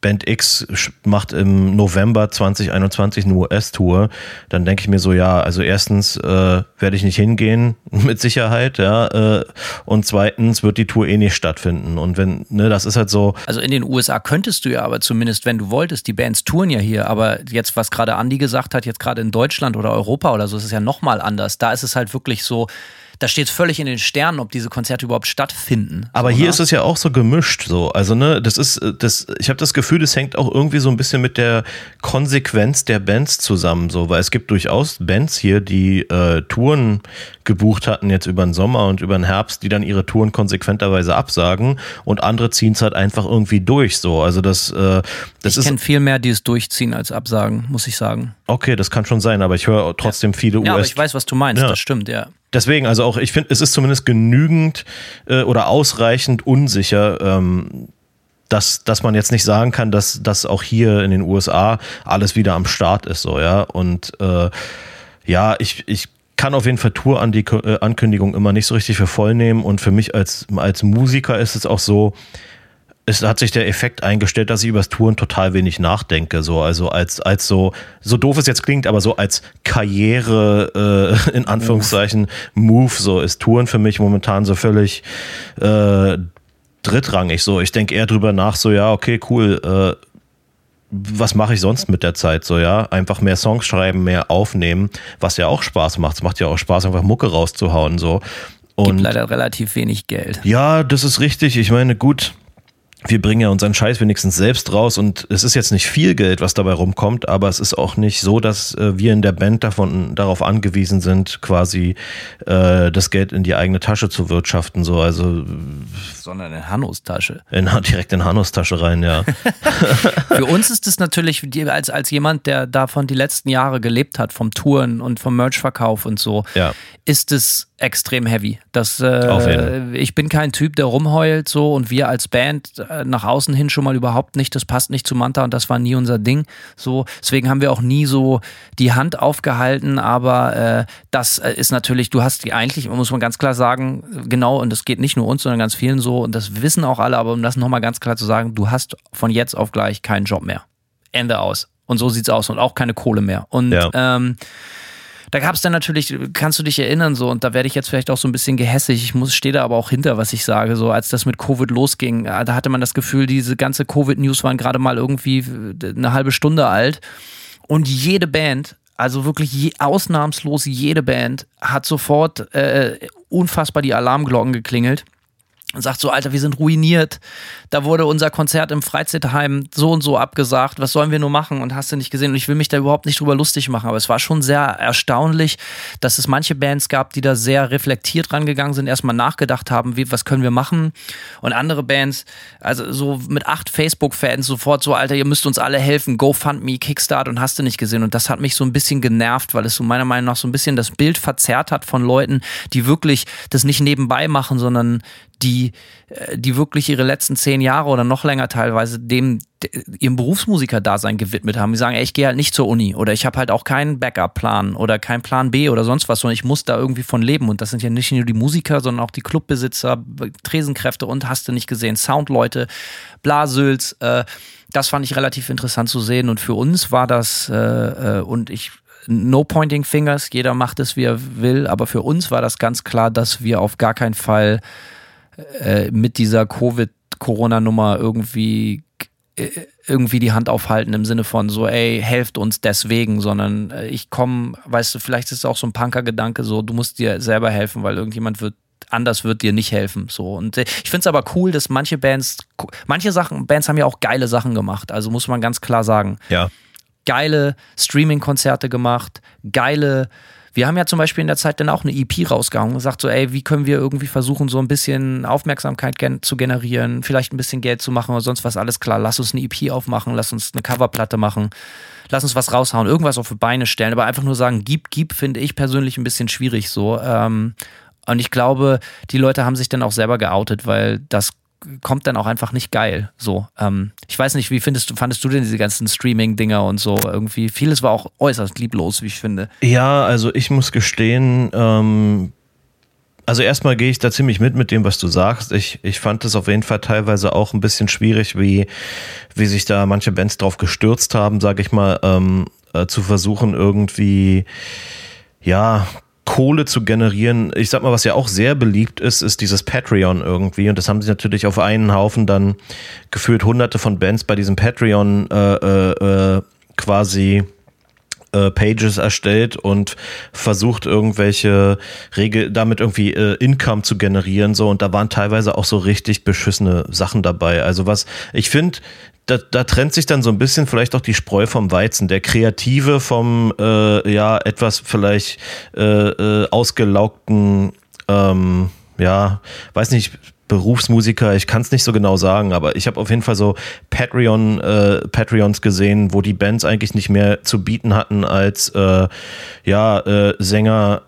Band X macht im November 2021 eine US-Tour, dann denke ich mir so, ja, also erstens äh, werde ich nicht hingehen, mit Sicherheit, ja, äh, und zweitens wird die Tour eh nicht stattfinden. Und wenn, ne, das ist halt so. Also in den USA könntest du ja aber zumindest, wenn du wolltest, die Bands touren ja hier, aber jetzt, was gerade Andi gesagt hat, jetzt gerade in Deutschland oder Europa oder so, ist es ja nochmal anders. Da ist es halt wirklich so, da steht völlig in den Sternen, ob diese Konzerte überhaupt stattfinden. Aber so, hier ne? ist es ja auch so gemischt, so. Also, ne, das ist, das, ich habe das Gefühl, das hängt auch irgendwie so ein bisschen mit der Konsequenz der Bands zusammen, so, weil es gibt durchaus Bands hier, die äh, Touren gebucht hatten jetzt über den Sommer und über den Herbst, die dann ihre Touren konsequenterweise absagen und andere ziehen es halt einfach irgendwie durch, so. Also das, äh, das ich kenne viel mehr, die es durchziehen als absagen, muss ich sagen. Okay, das kann schon sein, aber ich höre trotzdem viele US. Ja, aber ich weiß, was du meinst. Ja. Das stimmt, ja. Deswegen, also auch, ich finde, es ist zumindest genügend äh, oder ausreichend unsicher, ähm, dass, dass man jetzt nicht sagen kann, dass, dass auch hier in den USA alles wieder am Start ist, so, ja. Und äh, ja, ich, ich kann auf jeden Fall Tour-Ankündigung immer nicht so richtig für voll nehmen. Und für mich als, als Musiker ist es auch so, es hat sich der Effekt eingestellt, dass ich übers Touren total wenig nachdenke. So, also als, als so, so doof es jetzt klingt, aber so als Karriere, äh, in Anführungszeichen, Move, so ist Touren für mich momentan so völlig äh, drittrangig. So, ich denke eher drüber nach, so, ja, okay, cool, äh, was mache ich sonst mit der Zeit so, ja? Einfach mehr Songs schreiben, mehr aufnehmen, was ja auch Spaß macht. Es macht ja auch Spaß, einfach Mucke rauszuhauen, so. Und Gibt leider relativ wenig Geld. ja, das ist richtig. Ich meine, gut, wir bringen ja unseren Scheiß wenigstens selbst raus und es ist jetzt nicht viel Geld, was dabei rumkommt, aber es ist auch nicht so, dass äh, wir in der Band davon darauf angewiesen sind, quasi äh, das Geld in die eigene Tasche zu wirtschaften. So, also Sondern in Hannos Tasche. in, direkt in Hannos Tasche rein, ja. Für uns ist es natürlich, als, als jemand, der davon die letzten Jahre gelebt hat, vom Touren und vom Merchverkauf und so, Ja. Ist es extrem heavy. Das, äh, ich bin kein Typ, der rumheult so und wir als Band äh, nach außen hin schon mal überhaupt nicht. Das passt nicht zu Manta und das war nie unser Ding. So, deswegen haben wir auch nie so die Hand aufgehalten, aber äh, das äh, ist natürlich, du hast die eigentlich, muss man ganz klar sagen, genau, und das geht nicht nur uns, sondern ganz vielen so, und das wissen auch alle, aber um das nochmal ganz klar zu sagen, du hast von jetzt auf gleich keinen Job mehr. Ende aus. Und so sieht's aus und auch keine Kohle mehr. Und Ja. ähm, da gab es dann natürlich, kannst du dich erinnern, so, und da werde ich jetzt vielleicht auch so ein bisschen gehässig. Ich muss, stehe da aber auch hinter, was ich sage, so, als das mit Covid losging, äh, da hatte man das Gefühl, diese ganze Covid-News waren gerade mal irgendwie äh, eine halbe Stunde alt. Und jede Band, also wirklich je, ausnahmslos jede Band, hat sofort äh, unfassbar die Alarmglocken geklingelt. Und sagt so, Alter, wir sind ruiniert. Da wurde unser Konzert im Freizeitheim so und so abgesagt. Was sollen wir nur machen? Und hast du nicht gesehen? Und ich will mich da überhaupt nicht drüber lustig machen. Aber es war schon sehr erstaunlich, dass es manche Bands gab, die da sehr reflektiert rangegangen sind, erstmal nachgedacht haben, wie, was können wir machen? Und andere Bands, also so mit acht Facebook-Fans sofort so, Alter, ihr müsst uns alle helfen. GoFundMe, Kickstart und hast du nicht gesehen. Und das hat mich so ein bisschen genervt, weil es so meiner Meinung nach so ein bisschen das Bild verzerrt hat von Leuten, die wirklich das nicht nebenbei machen, sondern die, äh, die wirklich ihre letzten zehn Jahre oder noch länger teilweise dem ihrem Berufsmusiker-Dasein gewidmet haben. Die sagen, ey, ich gehe halt nicht zur Uni oder ich habe halt auch keinen Backup-Plan oder keinen Plan B oder sonst was, sondern ich muss da irgendwie von leben. Und das sind ja nicht nur die Musiker, sondern auch die Clubbesitzer, Tresenkräfte und hast du nicht gesehen, Soundleute, Blasöls. Äh, das fand ich relativ interessant zu sehen. Und für uns war das, äh, äh, und ich no pointing fingers, jeder macht es, wie er will, aber für uns war das ganz klar, dass wir auf gar keinen Fall äh, mit dieser Covid-Corona-Nummer irgendwie äh, irgendwie die Hand aufhalten im Sinne von so, ey, helft uns deswegen, sondern äh, ich komme, weißt du, vielleicht ist es auch so ein Punker-Gedanke, so, du musst dir selber helfen, weil irgendjemand wird anders wird dir nicht helfen. So. Und ich finde es aber cool, dass manche Bands, manche Sachen, Bands haben ja auch geile Sachen gemacht, also muss man ganz klar sagen. Ja. Geile Streaming-Konzerte gemacht, geile wir haben ja zum Beispiel in der Zeit dann auch eine EP rausgehauen und gesagt so, ey, wie können wir irgendwie versuchen, so ein bisschen Aufmerksamkeit gen zu generieren, vielleicht ein bisschen Geld zu machen oder sonst was, alles klar, lass uns eine EP aufmachen, lass uns eine Coverplatte machen, lass uns was raushauen, irgendwas auf die Beine stellen, aber einfach nur sagen, gib, gib, finde ich persönlich ein bisschen schwierig so. Ähm, und ich glaube, die Leute haben sich dann auch selber geoutet, weil das kommt dann auch einfach nicht geil. So, ähm, ich weiß nicht, wie findest du, fandest du denn diese ganzen Streaming-Dinger und so irgendwie? Vieles war auch äußerst lieblos, wie ich finde. Ja, also ich muss gestehen, ähm, also erstmal gehe ich da ziemlich mit mit dem, was du sagst. Ich, ich fand es auf jeden Fall teilweise auch ein bisschen schwierig, wie, wie sich da manche Bands drauf gestürzt haben, sage ich mal, ähm, äh, zu versuchen irgendwie ja, Kohle zu generieren. Ich sag mal, was ja auch sehr beliebt ist, ist dieses Patreon irgendwie. Und das haben sie natürlich auf einen Haufen dann geführt, hunderte von Bands bei diesem Patreon äh, äh, äh quasi äh, Pages erstellt und versucht irgendwelche Regel damit irgendwie äh, Income zu generieren so und da waren teilweise auch so richtig beschissene Sachen dabei. Also was ich finde, da, da trennt sich dann so ein bisschen vielleicht auch die Spreu vom Weizen. Der Kreative vom äh, ja etwas vielleicht äh, äh, ausgelaugten ähm, ja, weiß nicht, Berufsmusiker, ich kann es nicht so genau sagen, aber ich habe auf jeden Fall so Patreon, äh, Patreons gesehen, wo die Bands eigentlich nicht mehr zu bieten hatten als äh, ja, äh, Sänger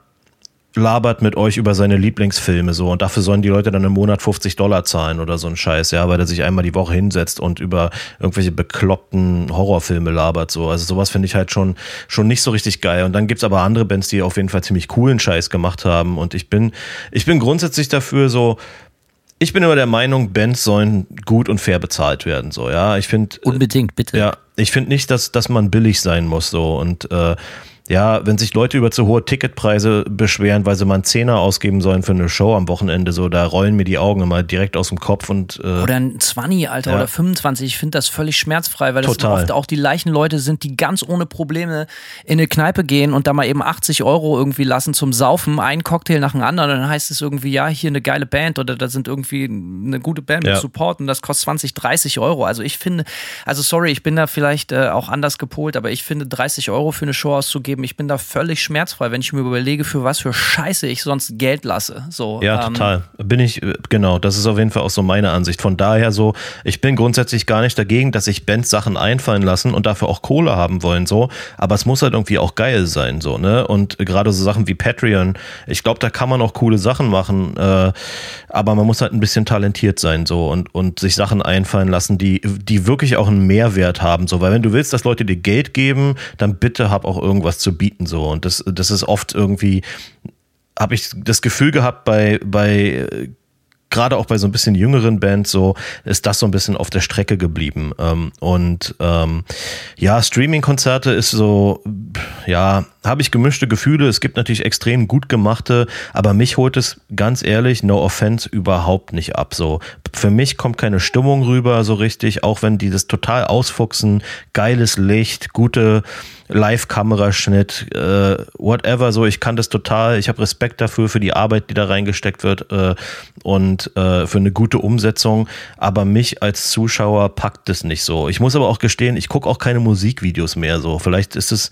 labert mit euch über seine Lieblingsfilme so und dafür sollen die Leute dann im Monat 50 Dollar zahlen oder so ein Scheiß, ja, weil er sich einmal die Woche hinsetzt und über irgendwelche bekloppten Horrorfilme labert so. Also sowas finde ich halt schon schon nicht so richtig geil und dann gibt's aber andere Bands, die auf jeden Fall ziemlich coolen Scheiß gemacht haben und ich bin ich bin grundsätzlich dafür so ich bin immer der Meinung, Bands sollen gut und fair bezahlt werden, so, ja. Ich finde. Unbedingt, bitte. Ja, ich finde nicht, dass, dass man billig sein muss, so. Und äh, ja, wenn sich Leute über zu hohe Ticketpreise beschweren, weil sie mal einen Zehner ausgeben sollen für eine Show am Wochenende, so, da rollen mir die Augen immer direkt aus dem Kopf und. Äh, oder ein 20, Alter, ja. oder 25. Ich finde das völlig schmerzfrei, weil das oft auch die gleichen Leute sind, die ganz ohne Probleme in eine Kneipe gehen und da mal eben 80 Euro irgendwie lassen zum Saufen, einen Cocktail nach dem anderen. Dann heißt es irgendwie, ja, hier eine geile Band oder da sind irgendwie eine gute Band mit Support und das kostet 20, 30 Euro. Also ich finde, also sorry, ich bin da vielleicht äh, auch anders gepolt, aber ich finde 30 Euro für eine Show auszugeben, zugeben, ich bin da völlig schmerzfrei, wenn ich mir überlege, für was für Scheiße ich sonst Geld lasse. So, ja, ähm, total. Bin ich, genau, das ist auf jeden Fall auch so meine Ansicht. Von daher so, ich bin grundsätzlich gar nicht dagegen, dass sich Bands Sachen einfallen lassen und dafür auch Kohle haben wollen, so. Aber es muss halt irgendwie auch geil sein, so, ne? Und gerade so Sachen wie Patreon, ich glaube, da kann man auch coole Sachen machen, äh, aber man muss halt ein bisschen talentiert sein, so, und, und sich Sachen einfallen lassen, die, die wirklich auch einen Mehrwert haben, so. Weil wenn du willst, dass Leute dir Geld geben, dann bitte hab auch irgendwas zu bieten so und das das ist oft irgendwie habe ich das Gefühl gehabt bei bei gerade auch bei so ein bisschen jüngeren Bands so ist das so ein bisschen auf der Strecke geblieben. Ähm, und ähm, ja, Streaming-Konzerte ist so, ja, habe ich gemischte Gefühle. Es gibt natürlich extrem gut gemachte, aber mich holt es ganz ehrlich, no offense, überhaupt nicht ab. So, für mich kommt keine Stimmung rüber so richtig, auch wenn die das total ausfuchsen, geiles Licht, gute Live-Kameraschnitt, äh, whatever, so, ich kann das total, ich habe Respekt dafür, für die Arbeit, die da reingesteckt wird äh, und äh, für eine gute Umsetzung, aber mich als Zuschauer packt es nicht so. Ich muss aber auch gestehen, ich gucke auch keine Musikvideos mehr so. Vielleicht ist es,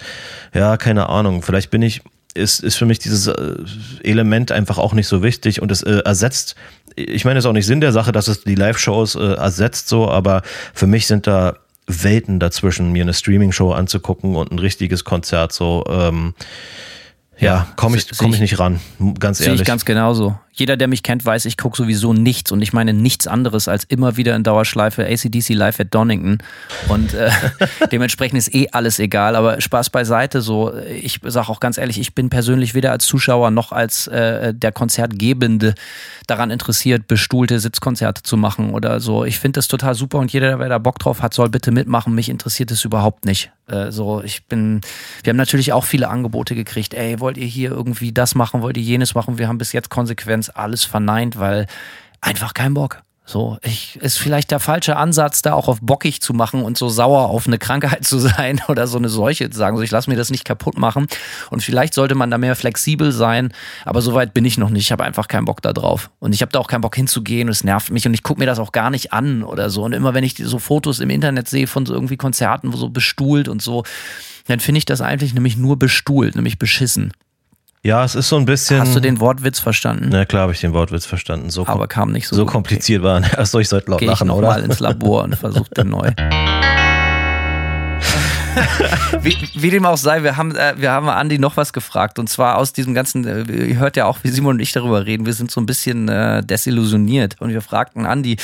ja, keine Ahnung, vielleicht bin ich ist, ist für mich dieses äh, Element einfach auch nicht so wichtig und es äh, ersetzt, ich meine, es ist auch nicht Sinn der Sache, dass es die Live-Shows äh, ersetzt so, aber für mich sind da Welten dazwischen, mir eine Streaming-Show anzugucken und ein richtiges Konzert so. Ähm, ja, komme ich, komm ich nicht ran, ganz ehrlich. Sehe ich ganz genauso jeder, der mich kennt, weiß, ich gucke sowieso nichts und ich meine nichts anderes als immer wieder in Dauerschleife ACDC Live at Donington. Und äh, dementsprechend ist eh alles egal. Aber Spaß beiseite, so ich sage auch ganz ehrlich, ich bin persönlich weder als Zuschauer noch als äh, der Konzertgebende daran interessiert, bestuhlte Sitzkonzerte zu machen oder so. Ich finde das total super und jeder, der da Bock drauf hat, soll bitte mitmachen. Mich interessiert es überhaupt nicht. Äh, so, ich bin, wir haben natürlich auch viele Angebote gekriegt. Ey, wollt ihr hier irgendwie das machen, wollt ihr jenes machen? Wir haben bis jetzt konsequent Fans alles verneint, weil einfach kein Bock. So, ich, ist vielleicht der falsche Ansatz, da auch auf bockig zu machen und so sauer auf eine Krankheit zu sein oder so eine Seuche zu sagen. So, ich lasse mir das nicht kaputt machen. Und vielleicht sollte man da mehr flexibel sein, aber so weit bin ich noch nicht. Ich habe einfach keinen Bock da drauf. Und ich habe da auch keinen Bock hinzugehen. Es nervt mich und ich gucke mir das auch gar nicht an oder so. Und immer wenn ich so Fotos im Internet sehe von so irgendwie Konzerten, wo so bestuhlt und so, dann finde ich das eigentlich nämlich nur bestuhlt, nämlich beschissen. Ja, es ist so ein bisschen. Hast du den Wortwitz verstanden? Na klar, habe ich den Wortwitz verstanden. So Aber kam nicht so. So kompliziert war. Achso, ich sollte laut Geh lachen, ich noch oder? mal ins Labor und versuche den neu. wie, wie, dem auch sei, wir haben, äh, wir haben Andi noch was gefragt und zwar aus diesem ganzen, äh, ihr hört ja auch, wie Simon und ich darüber reden, wir sind so ein bisschen äh, desillusioniert und wir fragten Andi,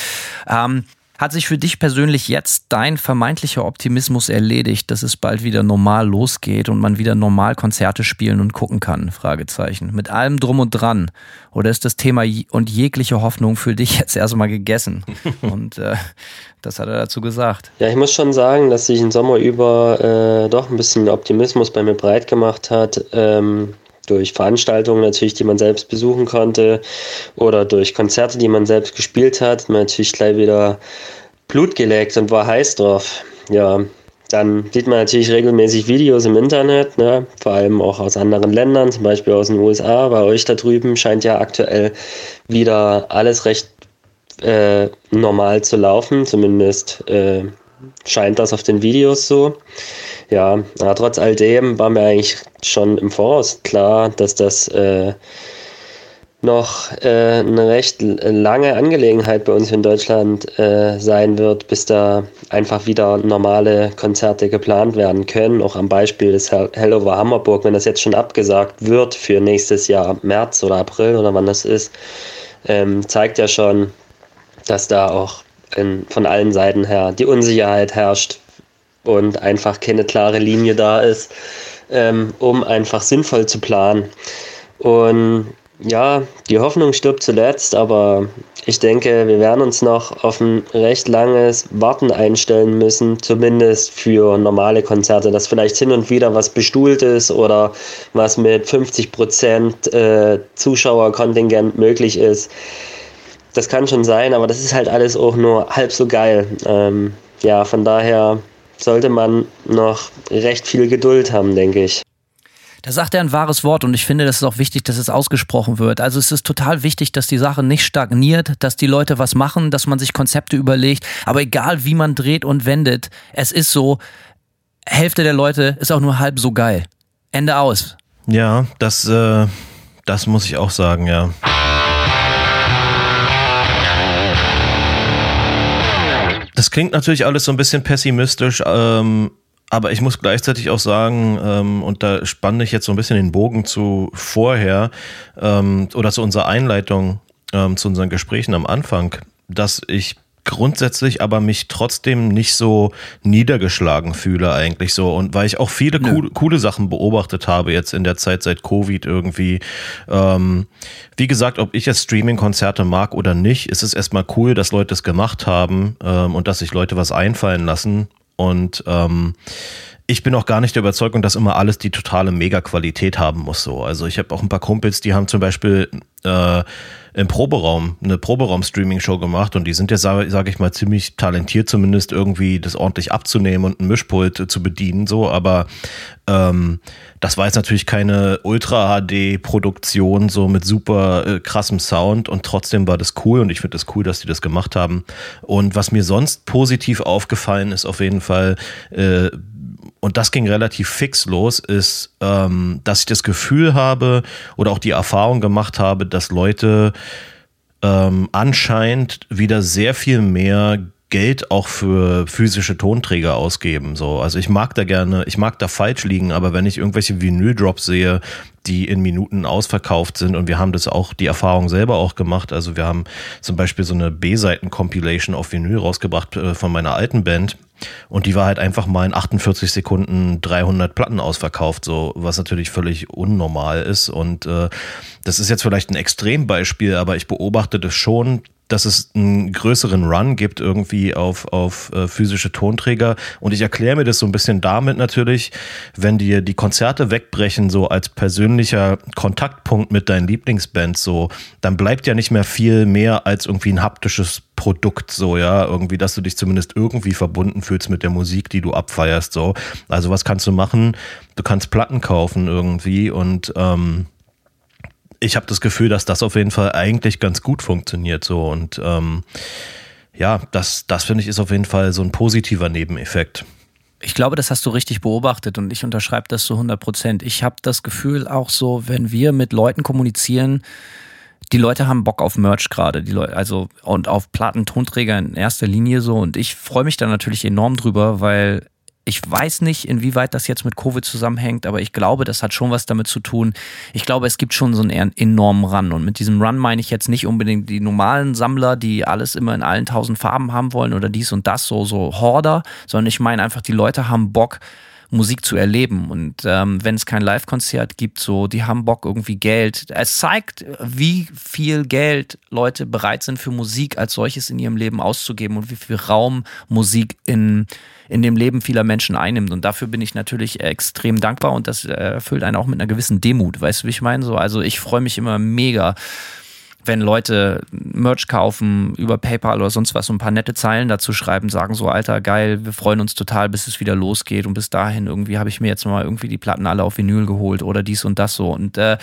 ähm, hat sich für dich persönlich jetzt dein vermeintlicher Optimismus erledigt, dass es bald wieder normal losgeht und man wieder normal Konzerte spielen und gucken kann? Fragezeichen. Mit allem drum und dran. Oder ist das Thema und jegliche Hoffnung für dich jetzt erstmal gegessen? Und äh, das hat er dazu gesagt. Ja, ich muss schon sagen, dass sich im Sommer über äh, doch ein bisschen Optimismus bei mir breit gemacht hat. Ähm, durch Veranstaltungen natürlich, die man selbst besuchen konnte oder durch Konzerte, die man selbst gespielt hat, man natürlich gleich wieder Blut geleckt und war heiß drauf. Ja, dann sieht man natürlich regelmäßig Videos im Internet, ne? vor allem auch aus anderen Ländern, zum Beispiel aus den USA. Bei euch da drüben scheint ja aktuell wieder alles recht äh, normal zu laufen, zumindest äh, scheint das auf den Videos so. Ja, aber trotz all dem war mir eigentlich schon im Voraus klar, dass das äh, noch äh, eine recht lange Angelegenheit bei uns in Deutschland äh, sein wird, bis da einfach wieder normale Konzerte geplant werden können. Auch am Beispiel des Hell over Hammerburg, wenn das jetzt schon abgesagt wird für nächstes Jahr März oder April oder wann das ist, ähm, zeigt ja schon, dass da auch in, von allen Seiten her die Unsicherheit herrscht, und einfach keine klare Linie da ist, ähm, um einfach sinnvoll zu planen. Und ja, die Hoffnung stirbt zuletzt, aber ich denke, wir werden uns noch auf ein recht langes Warten einstellen müssen, zumindest für normale Konzerte, dass vielleicht hin und wieder was bestuhlt ist oder was mit 50 Prozent, äh, Zuschauerkontingent möglich ist. Das kann schon sein, aber das ist halt alles auch nur halb so geil. Ähm, ja, von daher sollte man noch recht viel Geduld haben, denke ich. Da sagt er ein wahres Wort und ich finde, das ist auch wichtig, dass es ausgesprochen wird. Also es ist total wichtig, dass die Sache nicht stagniert, dass die Leute was machen, dass man sich Konzepte überlegt. Aber egal, wie man dreht und wendet, es ist so, Hälfte der Leute ist auch nur halb so geil. Ende aus. Ja, das, äh, das muss ich auch sagen, ja. Das klingt natürlich alles so ein bisschen pessimistisch, ähm, aber ich muss gleichzeitig auch sagen, ähm, und da spanne ich jetzt so ein bisschen den Bogen zu vorher ähm, oder zu unserer Einleitung, ähm, zu unseren Gesprächen am Anfang, dass ich grundsätzlich aber mich trotzdem nicht so niedergeschlagen fühle eigentlich so und weil ich auch viele coole, coole Sachen beobachtet habe jetzt in der Zeit seit Covid irgendwie. Ähm, wie gesagt, ob ich jetzt Streaming-Konzerte mag oder nicht, ist es erstmal cool, dass Leute es gemacht haben ähm, und dass sich Leute was einfallen lassen und ähm, ich bin auch gar nicht der Überzeugung, dass immer alles die totale Mega-Qualität haben muss. So. Also ich habe auch ein paar Kumpels, die haben zum Beispiel äh, im Proberaum eine Proberaum-Streaming-Show gemacht und die sind ja, sage sag ich mal, ziemlich talentiert, zumindest irgendwie das ordentlich abzunehmen und ein Mischpult äh, zu bedienen, so, aber ähm, das war jetzt natürlich keine Ultra-HD-Produktion, so mit super äh, krassem Sound und trotzdem war das cool und ich finde das cool, dass die das gemacht haben. Und was mir sonst positiv aufgefallen ist, auf jeden Fall, äh, und das ging relativ fix los, ist, ähm, dass ich das Gefühl habe oder auch die Erfahrung gemacht habe, dass Leute ähm, anscheinend wieder sehr viel mehr Geld auch für physische Tonträger ausgeben. So, also ich mag da gerne, ich mag da falsch liegen, aber wenn ich irgendwelche Vinyl-Drops sehe, die in Minuten ausverkauft sind und wir haben das auch, die Erfahrung selber auch gemacht. Also wir haben zum Beispiel so eine B-Seiten-Compilation auf Vinyl rausgebracht äh, von meiner alten Band. Und die war halt einfach mal in 48 Sekunden 300 Platten ausverkauft, so was natürlich völlig unnormal ist. Und äh, das ist jetzt vielleicht ein Extrembeispiel, aber ich beobachte das schon, dass es einen größeren Run gibt irgendwie auf, auf äh, physische Tonträger. Und ich erkläre mir das so ein bisschen damit natürlich, wenn dir die Konzerte wegbrechen, so als persönlicher Kontaktpunkt mit deinen Lieblingsbands, so, dann bleibt ja nicht mehr viel mehr als irgendwie ein haptisches Produkt, so, ja, irgendwie, dass du dich zumindest irgendwie verbunden fühlst mit der Musik, die du abfeierst, so. Also was kannst du machen? Du kannst Platten kaufen irgendwie und ähm, ich habe das Gefühl, dass das auf jeden Fall eigentlich ganz gut funktioniert so und ähm, ja, das, das finde ich ist auf jeden Fall so ein positiver Nebeneffekt. Ich glaube, das hast du richtig beobachtet und ich unterschreibe das zu 100 Prozent. Ich habe das Gefühl auch so, wenn wir mit Leuten kommunizieren, die Leute haben Bock auf Merch gerade, die Leute, also und auf Platten, Tonträger in erster Linie so und ich freue mich da natürlich enorm drüber, weil ich weiß nicht, inwieweit das jetzt mit Covid zusammenhängt, aber ich glaube, das hat schon was damit zu tun. Ich glaube, es gibt schon so einen enormen Run. Und mit diesem Run meine ich jetzt nicht unbedingt die normalen Sammler, die alles immer in allen tausend Farben haben wollen oder dies und das, so, so Horder, sondern ich meine einfach, die Leute haben Bock, Musik zu erleben. Und ähm, wenn es kein Live-Konzert gibt, so, die haben Bock irgendwie Geld. Es zeigt, wie viel Geld Leute bereit sind für Musik als solches in ihrem Leben auszugeben und wie viel Raum Musik in in dem Leben vieler Menschen einnimmt. Und dafür bin ich natürlich extrem dankbar und das erfüllt einen auch mit einer gewissen Demut. Weißt du, wie ich meine? So, also ich freue mich immer mega wenn Leute Merch kaufen über PayPal oder sonst was, so ein paar nette Zeilen dazu schreiben, sagen so, Alter, geil, wir freuen uns total, bis es wieder losgeht und bis dahin irgendwie habe ich mir jetzt mal irgendwie die Platten alle auf Vinyl geholt oder dies und das so und äh,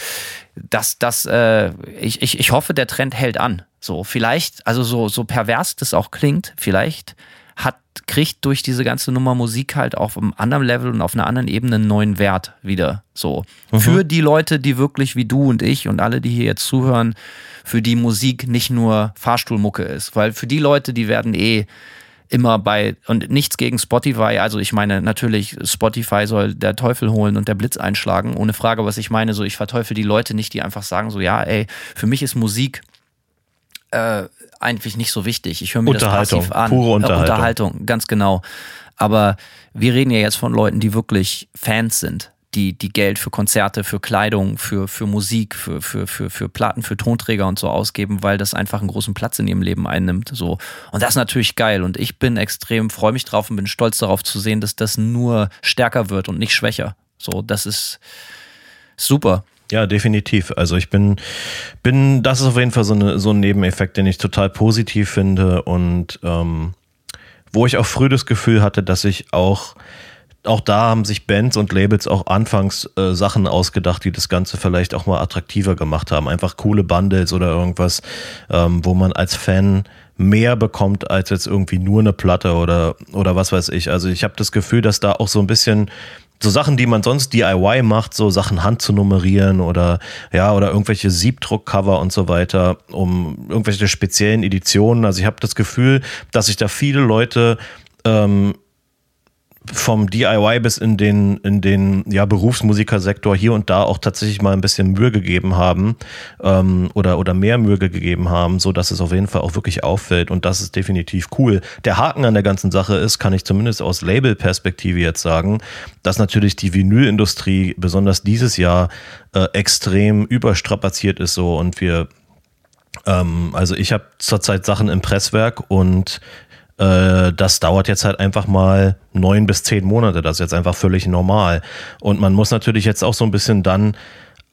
das, das, äh, ich, ich, ich hoffe, der Trend hält an. So, vielleicht, also so, so pervers das auch klingt, vielleicht hat, kriegt durch diese ganze Nummer Musik halt auf einem anderen Level und auf einer anderen Ebene einen neuen Wert wieder. So. Mhm. Für die Leute, die wirklich wie du und ich und alle, die hier jetzt zuhören, für die Musik nicht nur Fahrstuhlmucke ist. Weil für die Leute, die werden eh immer bei, und nichts gegen Spotify, also ich meine, natürlich, Spotify soll der Teufel holen und der Blitz einschlagen, ohne Frage, was ich meine, so ich verteufel die Leute nicht, die einfach sagen so, ja, ey, für mich ist Musik äh, eigentlich nicht so wichtig. Ich höre mir das passiv an. Pure Unterhaltung. Unterhaltung, ganz genau. Aber wir reden ja jetzt von Leuten, die wirklich Fans sind, die, die Geld für Konzerte, für Kleidung, für, für Musik, für, für, für, für Platten, für Tonträger und so ausgeben, weil das einfach einen großen Platz in ihrem Leben einnimmt. So. Und das ist natürlich geil. Und ich bin extrem, freue mich drauf und bin stolz darauf zu sehen, dass das nur stärker wird und nicht schwächer. So, das ist super. Ja, definitiv. Also ich bin, bin, das ist auf jeden Fall so, eine, so ein Nebeneffekt, den ich total positiv finde und ähm, wo ich auch früh das Gefühl hatte, dass ich auch, auch da haben sich Bands und Labels auch anfangs äh, Sachen ausgedacht, die das Ganze vielleicht auch mal attraktiver gemacht haben. Einfach coole Bundles oder irgendwas, ähm, wo man als Fan mehr bekommt als jetzt irgendwie nur eine Platte oder, oder was weiß ich. Also ich habe das Gefühl, dass da auch so ein bisschen so Sachen, die man sonst DIY macht, so Sachen Hand zu nummerieren oder ja, oder irgendwelche Siebdruckcover und so weiter, um irgendwelche speziellen Editionen. Also ich habe das Gefühl, dass sich da viele Leute ähm, vom DIY bis in den, in den ja, Berufsmusikersektor hier und da auch tatsächlich mal ein bisschen Mühe gegeben haben ähm, oder, oder mehr Mühe gegeben haben, so dass es auf jeden Fall auch wirklich auffällt und das ist definitiv cool. Der Haken an der ganzen Sache ist, kann ich zumindest aus Label-Perspektive jetzt sagen, dass natürlich die Vinylindustrie besonders dieses Jahr äh, extrem überstrapaziert ist so und wir ähm, also ich habe zurzeit Sachen im Presswerk und Äh, das dauert jetzt halt einfach mal neun bis zehn Monate. Das ist jetzt einfach völlig normal. Und man muss natürlich jetzt auch so ein bisschen dann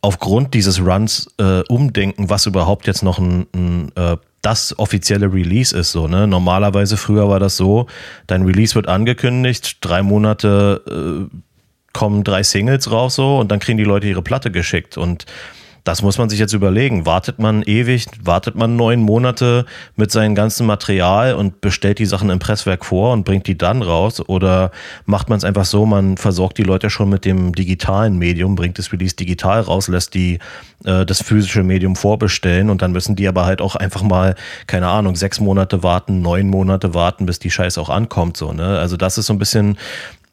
aufgrund dieses Runs äh, umdenken, was überhaupt jetzt noch ein, ein äh, das offizielle Release ist so, ne? Normalerweise früher war das so, dein Release wird angekündigt, drei Monate äh, kommen drei Singles raus so und dann kriegen die Leute ihre Platte geschickt und das muss man sich jetzt überlegen. Wartet man ewig, wartet man neun Monate mit seinem ganzen Material und bestellt die Sachen im Presswerk vor und bringt die dann raus? Oder macht man es einfach so, man versorgt die Leute schon mit dem digitalen Medium, bringt das Release digital raus, lässt die äh, das physische Medium vorbestellen und dann müssen die aber halt auch einfach mal, keine Ahnung, sechs Monate warten, neun Monate warten, bis die Scheiße auch ankommt. So, ne? Also das ist so ein bisschen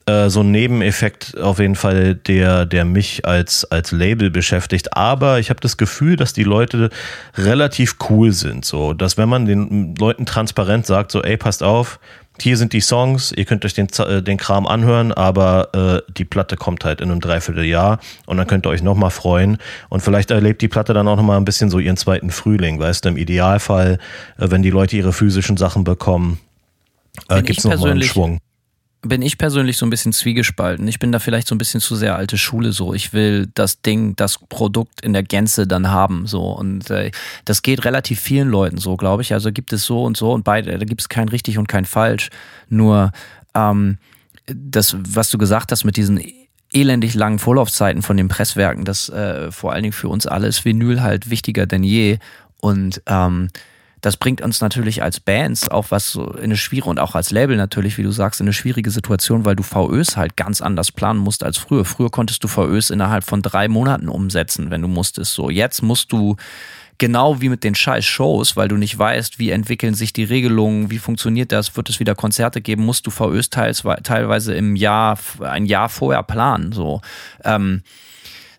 äh, so ein Nebeneffekt auf jeden Fall, der, der mich als, als Label beschäftigt. Aber ich habe das Gefühl, dass die Leute relativ cool sind. So, dass wenn man den Leuten transparent sagt, so, ey, passt auf, hier sind die Songs, ihr könnt euch den, äh, den Kram anhören, aber äh, die Platte kommt halt in einem Dreivierteljahr und dann könnt ihr euch nochmal freuen. Und vielleicht erlebt die Platte dann auch nochmal ein bisschen so ihren zweiten Frühling, weißt du, im Idealfall, äh, wenn die Leute ihre physischen Sachen bekommen, äh, gibt es nochmal einen Schwung bin ich persönlich so ein bisschen zwiegespalten. Ich bin da vielleicht so ein bisschen zu sehr alte Schule so. Ich will das Ding, das Produkt in der Gänze dann haben so und äh, das geht relativ vielen Leuten so, glaube ich. Also gibt es so und so und beide, da gibt es kein richtig und kein falsch. Nur ähm, das, was du gesagt hast mit diesen elendig langen Vorlaufzeiten von den Presswerken, das äh, vor allen Dingen für uns alle ist Vinyl halt wichtiger denn je und ähm, das bringt uns natürlich als Bands auch was so in eine schwierige und auch als Label natürlich, wie du sagst, in eine schwierige Situation, weil du VÖs halt ganz anders planen musst als früher. Früher konntest du VÖs innerhalb von drei Monaten umsetzen, wenn du musstest. So, jetzt musst du genau wie mit den scheiß Shows, weil du nicht weißt, wie entwickeln sich die Regelungen, wie funktioniert das, wird es wieder Konzerte geben, musst du VÖs teils, teilweise im Jahr, ein Jahr vorher planen. So. Ähm,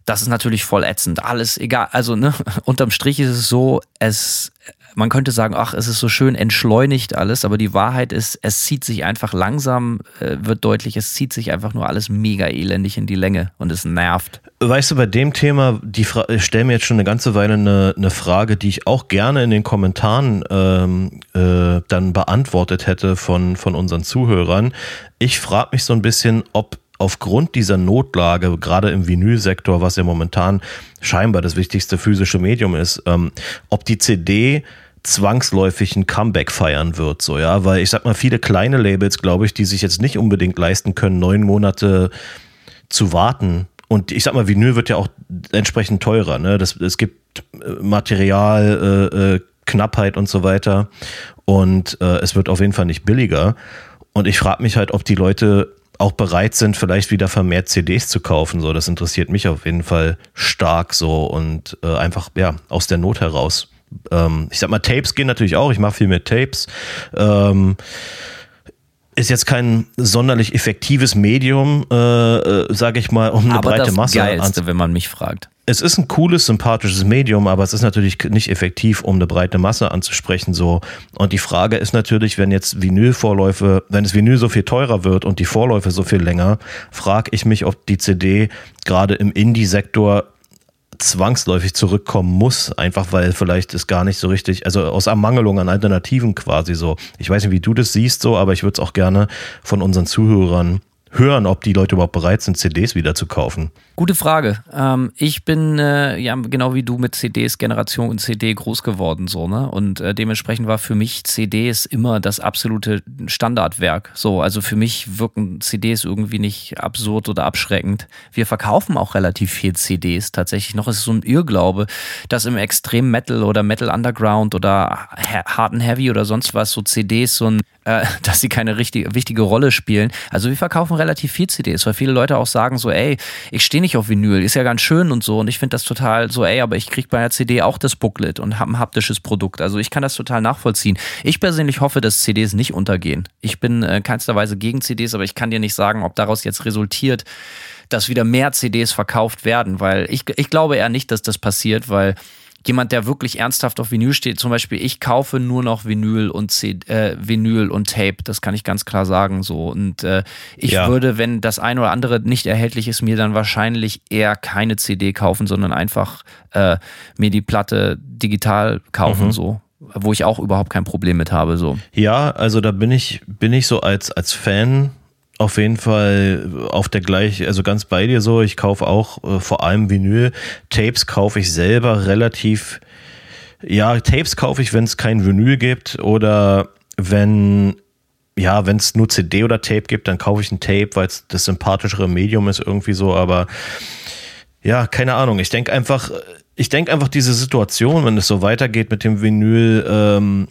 das ist natürlich voll ätzend. Alles egal. Also, ne, unterm Strich ist es so, es man könnte sagen, ach, es ist so schön entschleunigt alles, aber die Wahrheit ist, es zieht sich einfach langsam, äh, wird deutlich, es zieht sich einfach nur alles mega elendig in die Länge und es nervt. Weißt du, bei dem Thema, die ich stelle mir jetzt schon eine ganze Weile eine, eine, Frage, die ich auch gerne in den Kommentaren ähm, äh, dann beantwortet hätte von, von unseren Zuhörern. Ich frage mich so ein bisschen, ob aufgrund dieser Notlage, gerade im Vinylsektor, was ja momentan scheinbar das wichtigste physische Medium ist, ähm, ob die CD zwangsläufig ein Comeback feiern wird, so, ja, weil ich sag mal, viele kleine Labels, glaube ich, die sich jetzt nicht unbedingt leisten können, neun Monate zu warten. Und ich sag mal, Vinyl wird ja auch entsprechend teurer, ne? Das, es gibt äh, Material, äh, äh, Knappheit und so weiter. Und äh, es wird auf jeden Fall nicht billiger. Und ich frage mich halt, ob die Leute auch bereit sind, vielleicht wieder vermehrt CDs zu kaufen. So, das interessiert mich auf jeden Fall stark so und äh, einfach ja aus der Not heraus. Ähm, ich sag mal, Tapes gehen natürlich auch. Ich mache viel mit Tapes. Ähm, ist jetzt kein sonderlich effektives Medium, äh, äh, sage ich mal, um eine aber breite das Masse Geilste, wenn man mich fragt es ist ein cooles, sympathisches Medium, aber es ist natürlich nicht effektiv, um eine breite Masse anzusprechen. So. Und die Frage ist natürlich, wenn jetzt Vinyl-Vorläufe, wenn es Vinyl so viel teurer wird und die Vorläufe so viel länger, frage ich mich, ob die CD gerade im Indie-Sektor zwangsläufig zurückkommen muss, einfach weil vielleicht es gar nicht so richtig, also aus Ermangelung an Alternativen quasi so. Ich weiß nicht, wie du das siehst so, aber ich würde es auch gerne von unseren Zuhörern hören, ob die Leute überhaupt bereit sind, CDs wieder zu kaufen. Gute Frage. Ähm, ich bin äh, ja genau wie du mit CDs Generation CD groß geworden so ne und äh, dementsprechend war für mich CDs immer das absolute Standardwerk. So also für mich wirken CDs irgendwie nicht absurd oder abschreckend. Wir verkaufen auch relativ viel CDs tatsächlich noch. Es ist so ein Irrglaube, dass im Extrem Metal oder Metal Underground oder Hard and Heavy oder sonst was so CDs so ein äh, dass sie keine richtige, wichtige Rolle spielen. Also wir verkaufen relativ viel CDs, weil viele Leute auch sagen so, ey, ich stehe nicht nicht auf Vinyl, ist ja ganz schön und so. Und ich finde das total so, ey, aber ich kriege bei einer CD auch das Booklet und habe ein haptisches Produkt. Also ich kann das total nachvollziehen. Ich persönlich hoffe, dass CDs nicht untergehen. Ich bin äh, keinster gegen CDs, aber ich kann dir nicht sagen, ob daraus jetzt resultiert, dass wieder mehr CDs verkauft werden, weil ich, ich glaube eher nicht, dass das passiert, weil jemand, der wirklich ernsthaft auf Vinyl steht, zum Beispiel, ich kaufe nur noch Vinyl und C äh, Vinyl und Tape, das kann ich ganz klar sagen so. Und äh, ich ja. würde, wenn das eine oder andere nicht erhältlich ist, mir dann wahrscheinlich eher keine CD kaufen, sondern einfach äh, mir die Platte digital kaufen, mhm. so. wo ich auch überhaupt kein Problem mit habe. So. Ja, also da bin ich, bin ich so als, als Fan auf jeden Fall auf der gleich, also ganz bei dir so. Ich kaufe auch äh, vor allem Vinyl. Tapes kaufe ich selber relativ. Ja, Tapes kaufe ich, wenn es kein Vinyl gibt oder wenn ja, wenn es nur CD oder Tape gibt, dann kaufe ich ein Tape, weil es das sympathischere Medium ist irgendwie so. Aber ja, keine Ahnung. Ich denke einfach, ich denke einfach diese Situation, wenn es so weitergeht mit dem Vinyl. Ähm,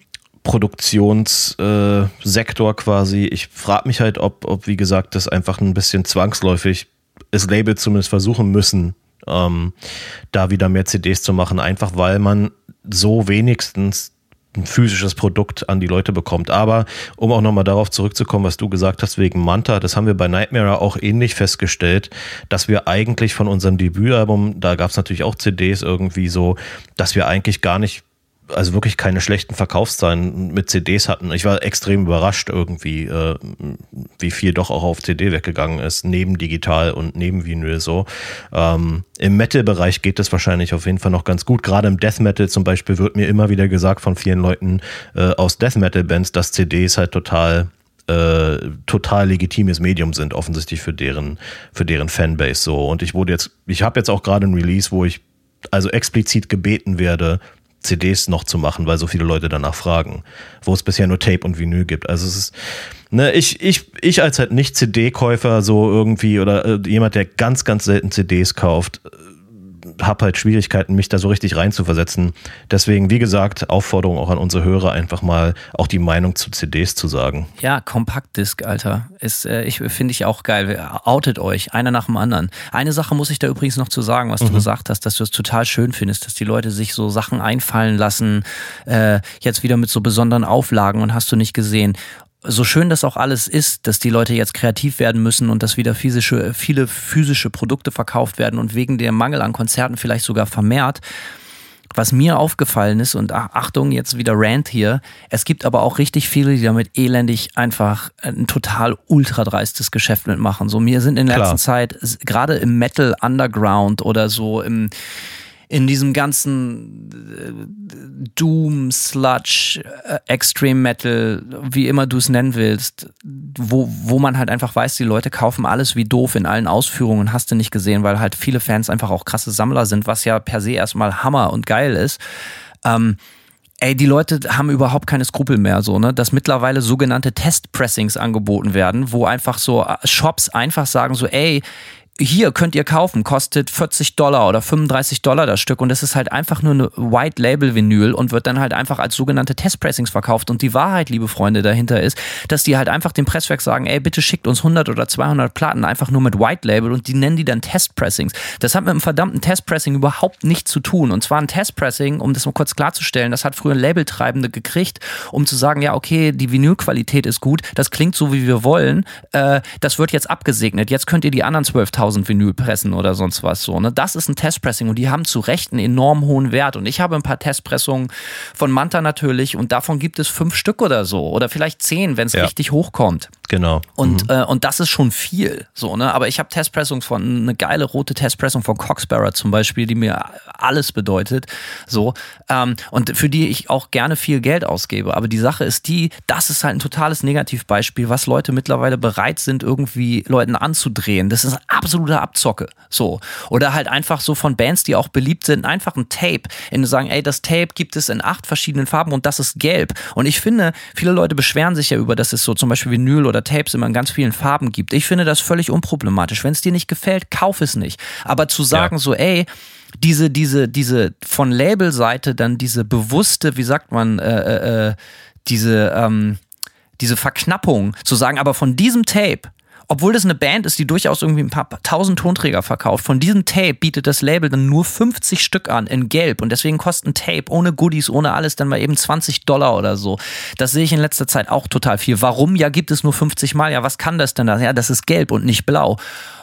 Produktionssektor äh, quasi. Ich frage mich halt, ob, ob, wie gesagt, das einfach ein bisschen zwangsläufig das Label zumindest versuchen müssen, ähm, da wieder mehr CDs zu machen, einfach weil man so wenigstens ein physisches Produkt an die Leute bekommt. Aber um auch nochmal darauf zurückzukommen, was du gesagt hast wegen Manta, das haben wir bei Nightmare auch ähnlich festgestellt, dass wir eigentlich von unserem Debütalbum, da gab es natürlich auch CDs irgendwie so, dass wir eigentlich gar nicht also wirklich keine schlechten Verkaufszahlen mit CDs hatten. Ich war extrem überrascht irgendwie, äh, wie viel doch auch auf CD weggegangen ist, neben digital und neben Vinyl so. Ähm, Im Metal-Bereich geht es wahrscheinlich auf jeden Fall noch ganz gut. Gerade im Death Metal zum Beispiel wird mir immer wieder gesagt von vielen Leuten äh, aus Death Metal-Bands, dass CDs halt total äh, total legitimes Medium sind, offensichtlich für deren, für deren Fanbase so. Und ich wurde jetzt, ich habe jetzt auch gerade ein Release, wo ich also explizit gebeten werde, CDs noch zu machen, weil so viele Leute danach fragen, wo es bisher nur Tape und Vinyl gibt. Also es ist, ne, ich, ich, ich als halt nicht CD-Käufer so irgendwie oder äh, jemand, der ganz, ganz selten CDs kauft, habe halt Schwierigkeiten, mich da so richtig reinzuversetzen. Deswegen, wie gesagt, Aufforderung auch an unsere Hörer, einfach mal auch die Meinung zu CDs zu sagen. Ja, Kompaktdisk, Alter. Ist, äh, ich finde ich auch geil. Outet euch, einer nach dem anderen. Eine Sache muss ich da übrigens noch zu sagen, was mhm. du gesagt hast, dass du es total schön findest, dass die Leute sich so Sachen einfallen lassen, äh, jetzt wieder mit so besonderen Auflagen und hast du nicht gesehen so schön das auch alles ist, dass die Leute jetzt kreativ werden müssen und dass wieder physische, viele physische Produkte verkauft werden und wegen dem Mangel an Konzerten vielleicht sogar vermehrt. Was mir aufgefallen ist, und Achtung, jetzt wieder Rant hier, es gibt aber auch richtig viele, die damit elendig einfach ein total ultra dreistes Geschäft mitmachen. So, mir sind in letzter Zeit, gerade im Metal Underground oder so im, in diesem ganzen äh, Doom, Sludge, äh, Extreme Metal, wie immer du es nennen willst, wo, wo man halt einfach weiß, die Leute kaufen alles wie doof in allen Ausführungen, hast du nicht gesehen, weil halt viele Fans einfach auch krasse Sammler sind, was ja per se erstmal Hammer und geil ist. Ähm, ey, die Leute haben überhaupt keine Skrupel mehr, so, ne, dass mittlerweile sogenannte Testpressings angeboten werden, wo einfach so äh, Shops einfach sagen so, ey, hier könnt ihr kaufen, kostet 40 Dollar oder 35 Dollar das Stück und es ist halt einfach nur eine White Label Vinyl und wird dann halt einfach als sogenannte Testpressings verkauft und die Wahrheit, liebe Freunde, dahinter ist, dass die halt einfach dem Presswerk sagen, ey, bitte schickt uns 100 oder 200 Platten einfach nur mit White Label und die nennen die dann Testpressings. Das hat mit einem verdammten Testpressing überhaupt nichts zu tun und zwar ein Testpressing, um das mal kurz klarzustellen, das hat früher Labeltreibende gekriegt, um zu sagen, ja, okay, die Vinylqualität ist gut, das klingt so, wie wir wollen, äh, das wird jetzt abgesegnet, jetzt könnt ihr die anderen 12.000 1000 Vinyl pressen oder sonst was so. Ne? Das ist ein Testpressing und die haben zu Recht einen enorm hohen Wert. Und ich habe ein paar Testpressungen von Manta natürlich und davon gibt es fünf Stück oder so oder vielleicht zehn, wenn es ja. richtig hochkommt. Genau. Und, mhm. äh, und das ist schon viel. So, ne? Aber ich habe Testpressungen von, eine geile rote Testpressung von Coxbearer zum Beispiel, die mir alles bedeutet. So. Ähm, und für die ich auch gerne viel Geld ausgebe. Aber die Sache ist die, das ist halt ein totales Negativbeispiel, was Leute mittlerweile bereit sind, irgendwie Leuten anzudrehen. Das ist absoluter Abzocke. So. Oder halt einfach so von Bands, die auch beliebt sind, einfach ein Tape, in sagen, ey, das Tape gibt es in acht verschiedenen Farben und das ist gelb. Und ich finde, viele Leute beschweren sich ja über, dass es so zum Beispiel Vinyl oder Tapes immer in ganz vielen Farben gibt. Ich finde das völlig unproblematisch. Wenn es dir nicht gefällt, kauf es nicht. Aber zu sagen ja. so, ey, diese, diese, diese von Labelseite dann diese bewusste, wie sagt man, äh, äh, äh, diese, ähm, diese Verknappung, zu sagen, aber von diesem Tape obwohl das eine Band ist, die durchaus irgendwie ein paar tausend Tonträger verkauft, von diesem Tape bietet das Label dann nur 50 Stück an in Gelb und deswegen kostet ein Tape ohne Goodies, ohne alles dann mal eben 20 Dollar oder so. Das sehe ich in letzter Zeit auch total viel. Warum? Ja, gibt es nur 50 Mal. Ja, was kann das denn da? Ja, das ist gelb und nicht blau.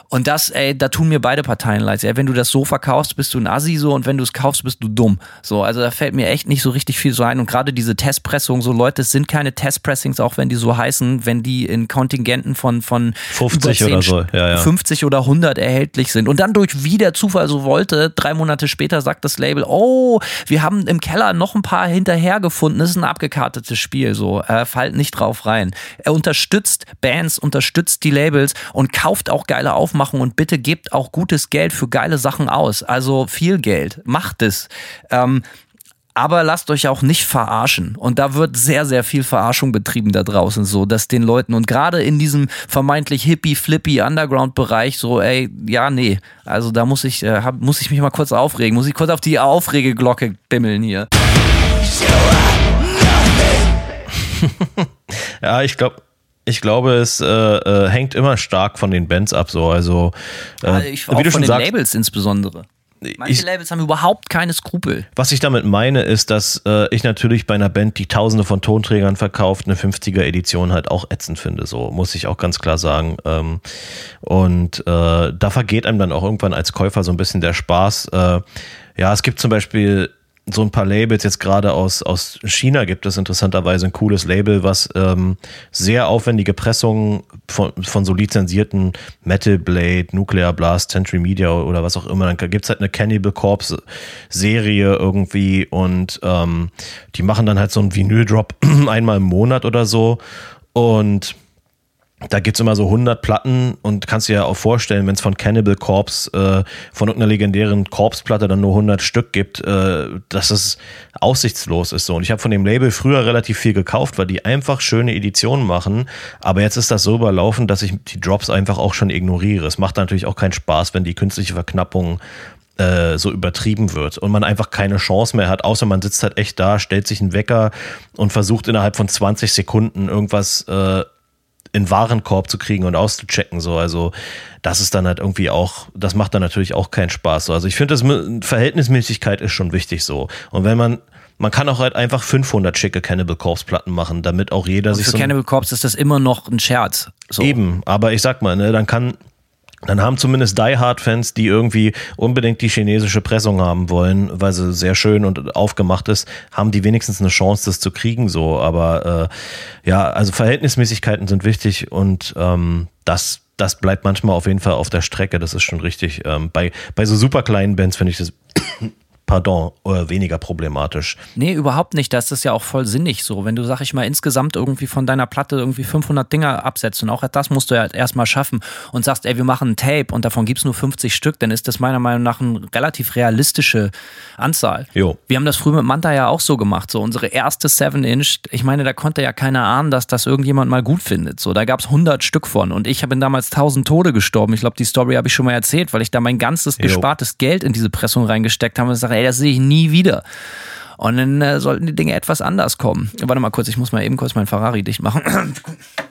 Und das, ey, da tun mir beide Parteien leid. Ey, wenn du das so verkaufst, bist du ein Assi so und wenn du es kaufst, bist du dumm. So, also da fällt mir echt nicht so richtig viel so ein. Und gerade diese Testpressung, so Leute, es sind keine Testpressings, auch wenn die so heißen, wenn die in Kontingenten von, von 50 über oder 10 so, ja, ja. 50 oder 100 erhältlich sind. Und dann durch wie der Zufall so wollte, drei Monate später sagt das Label, oh, wir haben im Keller noch ein paar hinterher gefunden. Das ist ein abgekartetes Spiel, so. Äh, fallt nicht drauf rein. Er unterstützt Bands, unterstützt die Labels und kauft auch geile Aufmachungen und bitte gebt auch gutes Geld für geile Sachen aus. Also viel Geld. Macht es. Ähm, aber lasst euch auch nicht verarschen. Und da wird sehr, sehr viel Verarschung betrieben da draußen, so, dass den Leuten und gerade in diesem vermeintlich hippie, flippy Underground-Bereich so, ey, ja, nee. Also da muss ich, äh, hab, muss ich mich mal kurz aufregen, muss ich kurz auf die Aufregeglocke bimmeln hier. Ja, ich glaube, ich glaube, es äh, äh, hängt immer stark von den Bands ab. So, also äh, Also ich, auch wie du von schon den sagst, Labels insbesondere. Manche ich, Labels haben überhaupt keine Skrupel. was ich damit meine, ist, dass äh, ich natürlich bei einer Band, die Tausende von Tonträgern verkauft, eine 50er Edition halt auch ätzend finde. So muss ich auch ganz klar sagen. Ähm, und äh, da vergeht einem dann auch irgendwann als Käufer so ein bisschen der Spaß. Äh, ja, es gibt zum Beispiel so ein paar Labels, jetzt gerade aus, aus China gibt es interessanterweise ein cooles Label, was ähm, sehr aufwendige Pressungen von, von so lizenzierten Metal Blade, Nuclear Blast, Century Media oder was auch immer, dann gibt's halt eine Cannibal Corpse Serie irgendwie und ähm, die machen dann halt so einen Vinyl-Drop einmal im Monat oder so. Und da gibt's immer so 100 Platten und kannst dir ja auch vorstellen, wenn es von Cannibal Corpse, äh, von irgendeiner legendären Corpse-Platte dann nur 100 Stück gibt, äh, dass es aussichtslos ist so. Und ich habe von dem Label früher relativ viel gekauft, weil die einfach schöne Editionen machen, aber jetzt ist das so überlaufen, dass ich die Drops einfach auch schon ignoriere. Es macht natürlich auch keinen Spaß, wenn die künstliche Verknappung äh, so übertrieben wird und man einfach keine Chance mehr hat, außer man sitzt halt echt da, stellt sich einen Wecker und versucht innerhalb von 20 Sekunden irgendwas äh, in Warenkorb zu kriegen und auszuchecken. So, also das ist dann halt irgendwie auch, das macht dann natürlich auch keinen Spaß. So. Also ich finde, das Verhältnismäßigkeit ist schon wichtig so. Und wenn man man kann auch halt einfach 500 schicke Cannibal Corpse Platten machen, damit auch jeder sich Für so Cannibal Corpse ist das immer noch ein Scherz. So. Eben, aber ich sag mal, ne, dann kann dann haben zumindest Die Hard Fans, die irgendwie unbedingt die chinesische Pressung haben wollen, weil sie sehr schön und aufgemacht ist, haben die wenigstens eine Chance, das zu kriegen. So, aber äh, ja, also Verhältnismäßigkeiten sind wichtig und ähm, das das bleibt manchmal auf jeden Fall auf der Strecke. Das ist schon richtig. Ähm, bei bei so super kleinen Bands finde ich das pardon, äh, weniger problematisch. Nee, überhaupt nicht. Das ist ja auch voll sinnig so. Wenn du, sag ich mal, insgesamt irgendwie von deiner Platte irgendwie 500 Dinger absetzt und auch das musst du ja halt erstmal schaffen und sagst, ey, wir machen ein Tape und davon gibt's nur 50 Stück, dann ist das meiner Meinung nach eine relativ realistische Anzahl. Jo. Wir haben das früher mit Manta ja auch so gemacht. So unsere erste 7-Inch, ich meine, da konnte ja keiner ahnen, dass das irgendjemand mal gut findet. So, da gab's 100 Stück von und ich bin damals 1000 Tode gestorben. Ich glaube, die Story habe ich schon mal erzählt, weil ich da mein ganzes Jo. gespartes Geld in diese Pressung reingesteckt habe und sage, ey, das sehe ich nie wieder. Und dann äh, sollten die Dinge etwas anders kommen. Warte mal kurz, ich muss mal eben kurz meinen Ferrari dicht machen.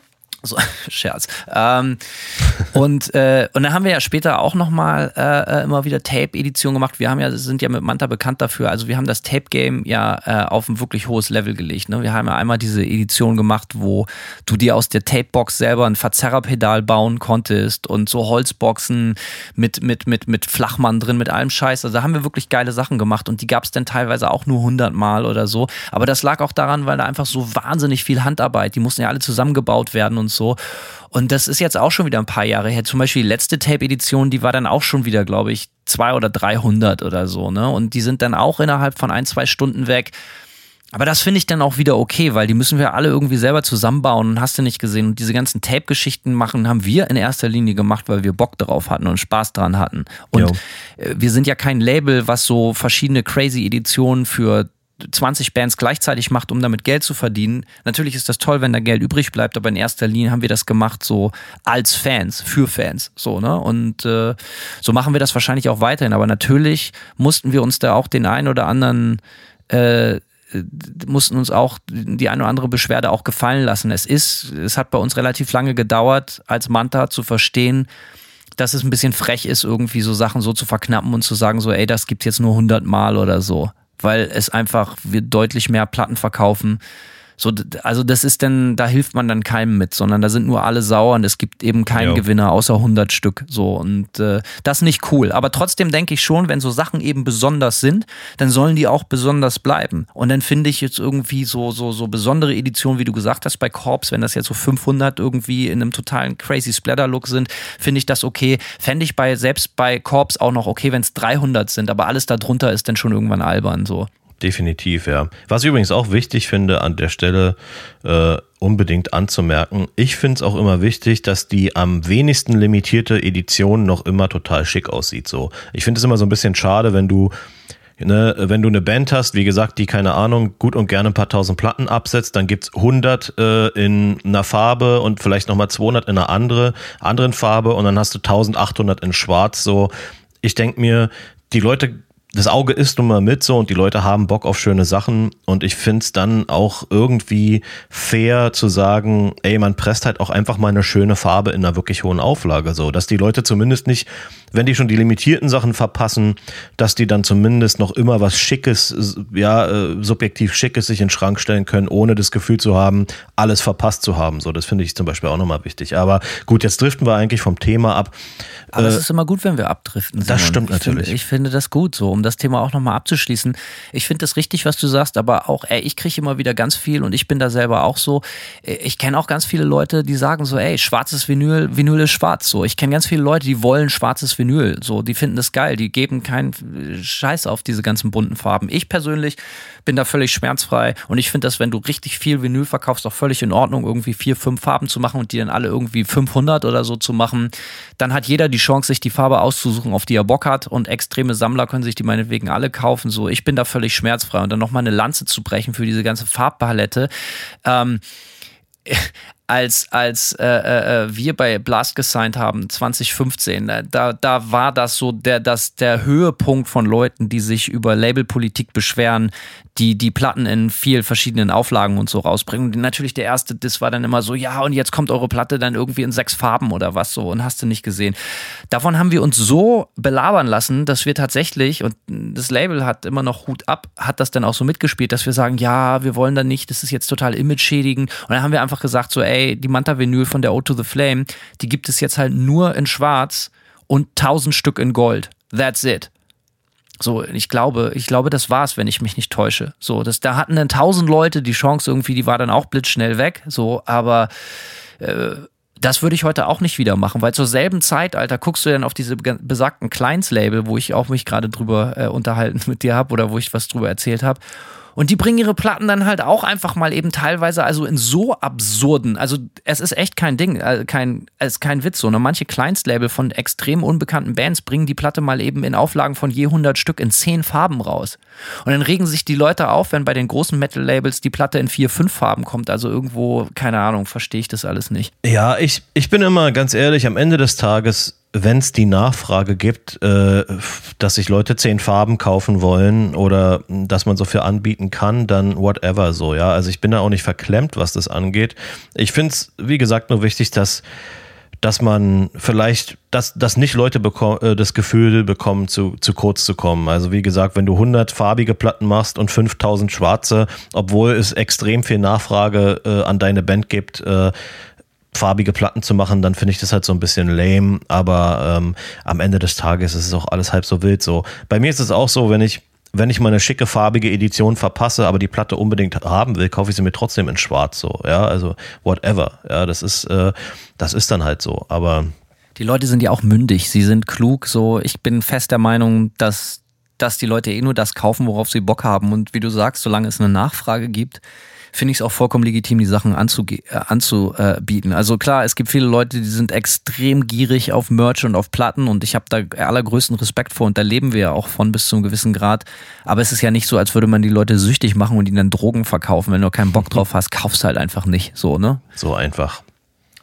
So, Scherz. Ähm, und, äh, und dann haben wir ja später auch nochmal äh, äh, immer wieder Tape-Edition gemacht. Wir haben ja, sind ja mit Manta bekannt dafür. Also wir haben das Tape-Game ja äh, auf ein wirklich hohes Level gelegt. Ne? Wir haben ja einmal diese Edition gemacht, wo du dir aus der Tape-Box selber ein Verzerrerpedal bauen konntest und so Holzboxen mit, mit, mit, mit Flachmann drin, mit allem Scheiß. Also da haben wir wirklich geile Sachen gemacht und die gab es dann teilweise auch nur 100 Mal oder so. Aber das lag auch daran, weil da einfach so wahnsinnig viel Handarbeit, die mussten ja alle zusammengebaut werden und so. Und das ist jetzt auch schon wieder ein paar Jahre her. Zum Beispiel die letzte Tape-Edition, die war dann auch schon wieder, glaube ich, zwei oder 300 oder so, ne? Und die sind dann auch innerhalb von ein, zwei Stunden weg. Aber das finde ich dann auch wieder okay, weil die müssen wir alle irgendwie selber zusammenbauen und hast du nicht gesehen. Und diese ganzen Tape-Geschichten machen, haben wir in erster Linie gemacht, weil wir Bock drauf hatten und Spaß dran hatten. Und Jo. äh, wir sind ja kein Label, was so verschiedene crazy Editionen für 20 Bands gleichzeitig macht, um damit Geld zu verdienen. Natürlich ist das toll, wenn da Geld übrig bleibt, aber in erster Linie haben wir das gemacht so als Fans, für Fans, so, ne? Und äh, so machen wir das wahrscheinlich auch weiterhin. Aber natürlich mussten wir uns da auch den einen oder anderen äh, mussten uns auch die eine oder andere Beschwerde auch gefallen lassen. Es ist, es hat bei uns relativ lange gedauert, als Manta zu verstehen, dass es ein bisschen frech ist, irgendwie so Sachen so zu verknappen und zu sagen, so, ey, das gibt's jetzt nur 100 Mal oder so. Weil es einfach, wir deutlich mehr Platten verkaufen, So, also das ist dann, da hilft man dann keinem mit, sondern da sind nur alle sauer und es gibt eben keinen jo. Gewinner außer 100 Stück. So und äh, das ist nicht cool. Aber trotzdem denke ich schon, wenn so Sachen eben besonders sind, dann sollen die auch besonders bleiben. Und dann finde ich jetzt irgendwie so so so besondere Editionen, wie du gesagt hast bei Corps, wenn das jetzt so 500 irgendwie in einem totalen crazy Splatter Look sind, finde ich das okay. Fände ich bei selbst bei Corps auch noch okay, wenn es 300 sind, aber alles darunter ist dann schon irgendwann albern so. Definitiv, ja. Was ich übrigens auch wichtig finde, an der Stelle äh, unbedingt anzumerken, ich finde es auch immer wichtig, dass die am wenigsten limitierte Edition noch immer total schick aussieht. So, ich finde es immer so ein bisschen schade, wenn du Ne, wenn du eine Band hast, wie gesagt, die keine Ahnung, gut und gerne ein paar tausend Platten absetzt, dann gibt's 100 äh, in einer Farbe und vielleicht nochmal 200 in einer andere, anderen Farbe und dann hast du 1800 in schwarz. So, ich denke mir, die Leute das Auge isst nun mal mit so und die Leute haben Bock auf schöne Sachen. Und ich finde es dann auch irgendwie fair zu sagen, ey, man presst halt auch einfach mal eine schöne Farbe in einer wirklich hohen Auflage so, dass die Leute zumindest nicht, wenn die schon die limitierten Sachen verpassen, dass die dann zumindest noch immer was Schickes, ja, äh, subjektiv Schickes sich in den Schrank stellen können, ohne das Gefühl zu haben, alles verpasst zu haben. So, das finde ich zum Beispiel auch nochmal wichtig. Aber gut, jetzt driften wir eigentlich vom Thema ab. Aber äh, es ist immer gut, wenn wir abdriften. Das stimmt ich natürlich. Ich finde das gut so, um das Thema auch nochmal abzuschließen. Ich finde das richtig, was du sagst, aber auch, ey, ich kriege immer wieder ganz viel und ich bin da selber auch so. Ich kenne auch ganz viele Leute, die sagen so, ey, schwarzes Vinyl, Vinyl ist schwarz. So, ich kenne ganz viele Leute, die wollen schwarzes Vinyl. So, die finden das geil, die geben keinen Scheiß auf diese ganzen bunten Farben. Ich persönlich bin da völlig schmerzfrei und ich finde das, wenn du richtig viel Vinyl verkaufst, auch völlig in Ordnung, irgendwie vier, fünf Farben zu machen und die dann alle irgendwie 500 oder so zu machen. Dann hat jeder die Chance, sich die Farbe auszusuchen, auf die er Bock hat und extreme Sammler können sich die meinetwegen alle kaufen. So, ich bin da völlig schmerzfrei und dann nochmal eine Lanze zu brechen für diese ganze Farbpalette. Ähm, als, als äh, äh, äh wir bei Blast gesigned haben, 2015, äh, da, da war das so der, das, der Höhepunkt von Leuten, die sich über Labelpolitik beschweren, die die Platten in vielen verschiedenen Auflagen und so rausbringen. Und natürlich der erste, das war dann immer so, ja, und jetzt kommt eure Platte dann irgendwie in sechs Farben oder was so und hast du nicht gesehen. Davon haben wir uns so belabern lassen, dass wir tatsächlich, und das Label hat immer noch Hut ab, hat das dann auch so mitgespielt, dass wir sagen, ja, wir wollen da nicht, das ist jetzt total image-schädigend. Und dann haben wir einfach gesagt, so, ey, die Manta-Vinyl von der O to the Flame, die gibt es jetzt halt nur in schwarz und tausend Stück in Gold. That's it. So, ich glaube, ich glaube, das war's, wenn ich mich nicht täusche. So, das, da hatten dann tausend Leute die Chance irgendwie, die war dann auch blitzschnell weg. So, aber äh, das würde ich heute auch nicht wieder machen, weil zur selben Zeit, Alter, guckst du dann auf diese besagten Kleins-Label, wo ich auch mich gerade drüber äh, unterhalten mit dir habe oder wo ich was drüber erzählt habe. Und die bringen ihre Platten dann halt auch einfach mal eben teilweise also in so absurden, also es ist echt kein Ding, äh, kein, es ist kein Witz so. Ne? Manche Kleinstlabel von extrem unbekannten Bands bringen die Platte mal eben in Auflagen von je 100 Stück in 10 Farben raus. Und dann regen sich die Leute auf, wenn bei den großen Metal-Labels die Platte in vier, fünf Farben kommt. Also irgendwo, keine Ahnung, verstehe ich das alles nicht. Ja, ich, ich bin immer ganz ehrlich, am Ende des Tages wenn es die Nachfrage gibt, äh, dass sich Leute zehn Farben kaufen wollen oder dass man so viel anbieten kann, dann whatever so, ja. Also ich bin da auch nicht verklemmt, was das angeht. Ich finde es, wie gesagt, nur wichtig, dass dass man vielleicht, dass, dass nicht Leute äh, das Gefühl bekommen, zu, zu kurz zu kommen. Also wie gesagt, wenn du 100 farbige Platten machst und 5000 schwarze, obwohl es extrem viel Nachfrage äh, an deine Band gibt, äh, farbige Platten zu machen, dann finde ich das halt so ein bisschen lame. Aber ähm, am Ende des Tages ist es auch alles halb so wild so. Bei mir ist es auch so, wenn ich wenn ich mal eine schicke farbige Edition verpasse, aber die Platte unbedingt haben will, kaufe ich sie mir trotzdem in Schwarz so. Ja, also whatever. Ja, das ist äh, das ist dann halt so. Aber die Leute sind ja auch mündig. Sie sind klug. So, ich bin fest der Meinung, dass dass die Leute eh nur das kaufen, worauf sie Bock haben. Und wie du sagst, solange es eine Nachfrage gibt, finde ich es auch vollkommen legitim, die Sachen anzubieten. Äh, anzubieten. Also klar, es gibt viele Leute, die sind extrem gierig auf Merch und auf Platten und ich habe da allergrößten Respekt vor und da leben wir ja auch von bis zu einem gewissen Grad. Aber es ist ja nicht so, als würde man die Leute süchtig machen und ihnen dann Drogen verkaufen. Wenn du keinen Bock drauf hast, kaufst halt einfach nicht. So, ne? So einfach.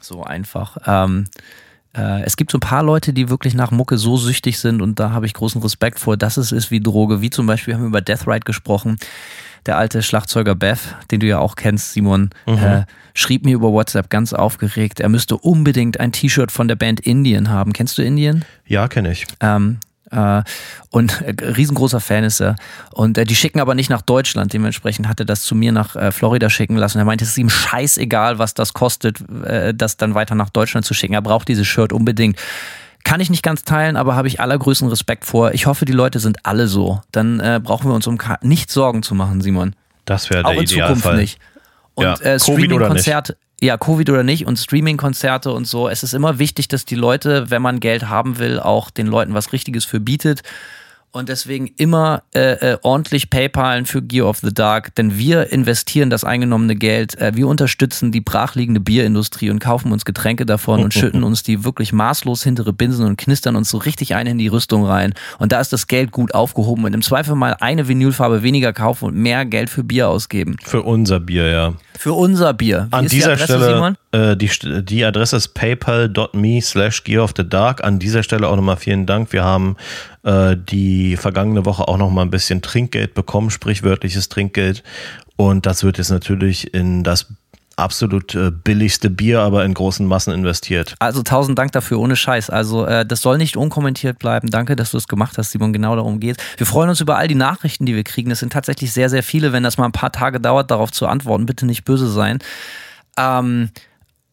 So einfach. Ähm, äh, es gibt so ein paar Leute, die wirklich nach Mucke so süchtig sind und da habe ich großen Respekt vor, dass es ist wie Droge. Wie zum Beispiel haben wir über Death Ride gesprochen der alte Schlagzeuger Beth, den du ja auch kennst, Simon, mhm. äh, schrieb mir über WhatsApp ganz aufgeregt, er müsste unbedingt ein T-Shirt von der Band Indian haben. Kennst du Indian? Ja, kenne ich. Ähm, Äh, und äh, riesengroßer Fan ist er. Und äh, die schicken aber nicht nach Deutschland. Dementsprechend hat er das zu mir nach äh, Florida schicken lassen. Er meinte, es ist ihm scheißegal, was das kostet, das dann weiter nach Deutschland zu schicken. Er braucht dieses Shirt unbedingt. Kann ich nicht ganz teilen, aber habe ich allergrößten Respekt vor. Ich hoffe, die Leute sind alle so. Dann äh, brauchen wir uns um nicht Sorgen zu machen, Simon. Das wäre der Auch in Idealfall. Zukunft nicht. Und Ja, äh. Streaming-Konzerte, ja, Covid oder nicht und Streaming-Konzerte und so. Es ist immer wichtig, dass die Leute, wenn man Geld haben will, auch den Leuten was Richtiges für bietet. Und deswegen immer äh, äh, ordentlich PayPalen für Gear of the Dark, denn wir investieren das eingenommene Geld, äh, wir unterstützen die brachliegende Bierindustrie und kaufen uns Getränke davon und schütten uns die wirklich maßlos hintere Binsen und knistern uns so richtig ein in die Rüstung rein. Und da ist das Geld gut aufgehoben und im Zweifel mal eine Vinylfarbe weniger kaufen und mehr Geld für Bier ausgeben. Für unser Bier, ja. Für unser Bier. Wie An ist die dieser Adresse, Stelle, Simon? Äh, die, die Adresse ist paypal.me slash gear. An dieser Stelle auch nochmal vielen Dank. Wir haben äh, die vergangene Woche auch nochmal ein bisschen Trinkgeld bekommen, sprichwörtliches Trinkgeld. Und das wird jetzt natürlich in das absolut äh, billigste Bier, aber in großen Massen investiert. Also tausend Dank dafür, ohne Scheiß. Also äh, das soll nicht unkommentiert bleiben. Danke, dass du es gemacht hast, Simon. Genau darum geht Wir freuen uns über all die Nachrichten, die wir kriegen. Das sind tatsächlich sehr, sehr viele. Wenn das mal ein paar Tage dauert, darauf zu antworten, bitte nicht böse sein. Ähm,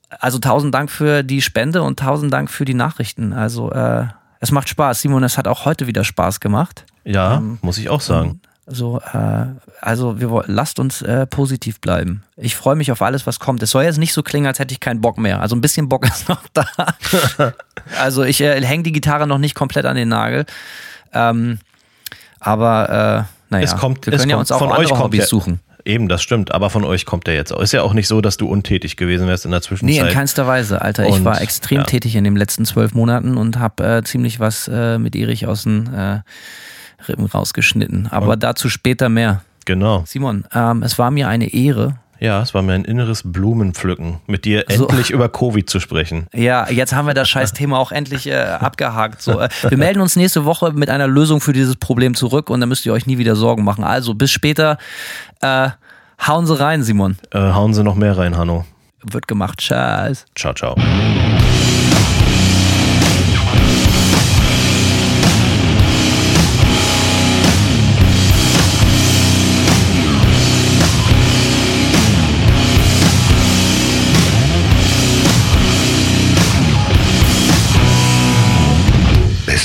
also tausend Dank für die Spende und tausend Dank für die Nachrichten. Also äh, es macht Spaß. Simon, es hat auch heute wieder Spaß gemacht. Ja, Ähm, muss ich auch sagen. So, äh, also wir lasst uns äh, positiv bleiben. Ich freue mich auf alles, was kommt. Es soll jetzt nicht so klingen, als hätte ich keinen Bock mehr. Also ein bisschen Bock ist noch da. also ich äh, hänge die Gitarre noch nicht komplett an den Nagel. Ähm, aber äh, naja, Es kommt- wir können ja uns auch von andere Hobbys der- suchen. Eben, das stimmt. Aber von euch kommt der jetzt. Ist ja auch nicht so, dass du untätig gewesen wärst in der Nee, Zwischenzeit. in keinster Weise, Alter. Ich Und, war extrem ja. tätig in den letzten zwölf Monaten und habe äh, ziemlich was äh, mit Erich aus den äh, Rippen rausgeschnitten. Aber dazu später mehr. genau. Simon, ähm, es war mir eine Ehre, Ja, es war mir ein inneres Blumenpflücken, mit dir So. endlich über Covid zu sprechen. Ja, jetzt haben wir das scheiß Thema auch endlich äh, abgehakt. So, äh, wir melden uns nächste Woche mit einer Lösung für dieses Problem zurück und dann müsst ihr euch nie wieder Sorgen machen. Also bis später. Äh, hauen Sie rein, Simon. Äh, hauen Sie noch mehr rein, Hanno. Wird gemacht. Tschüss. Ciao, ciao.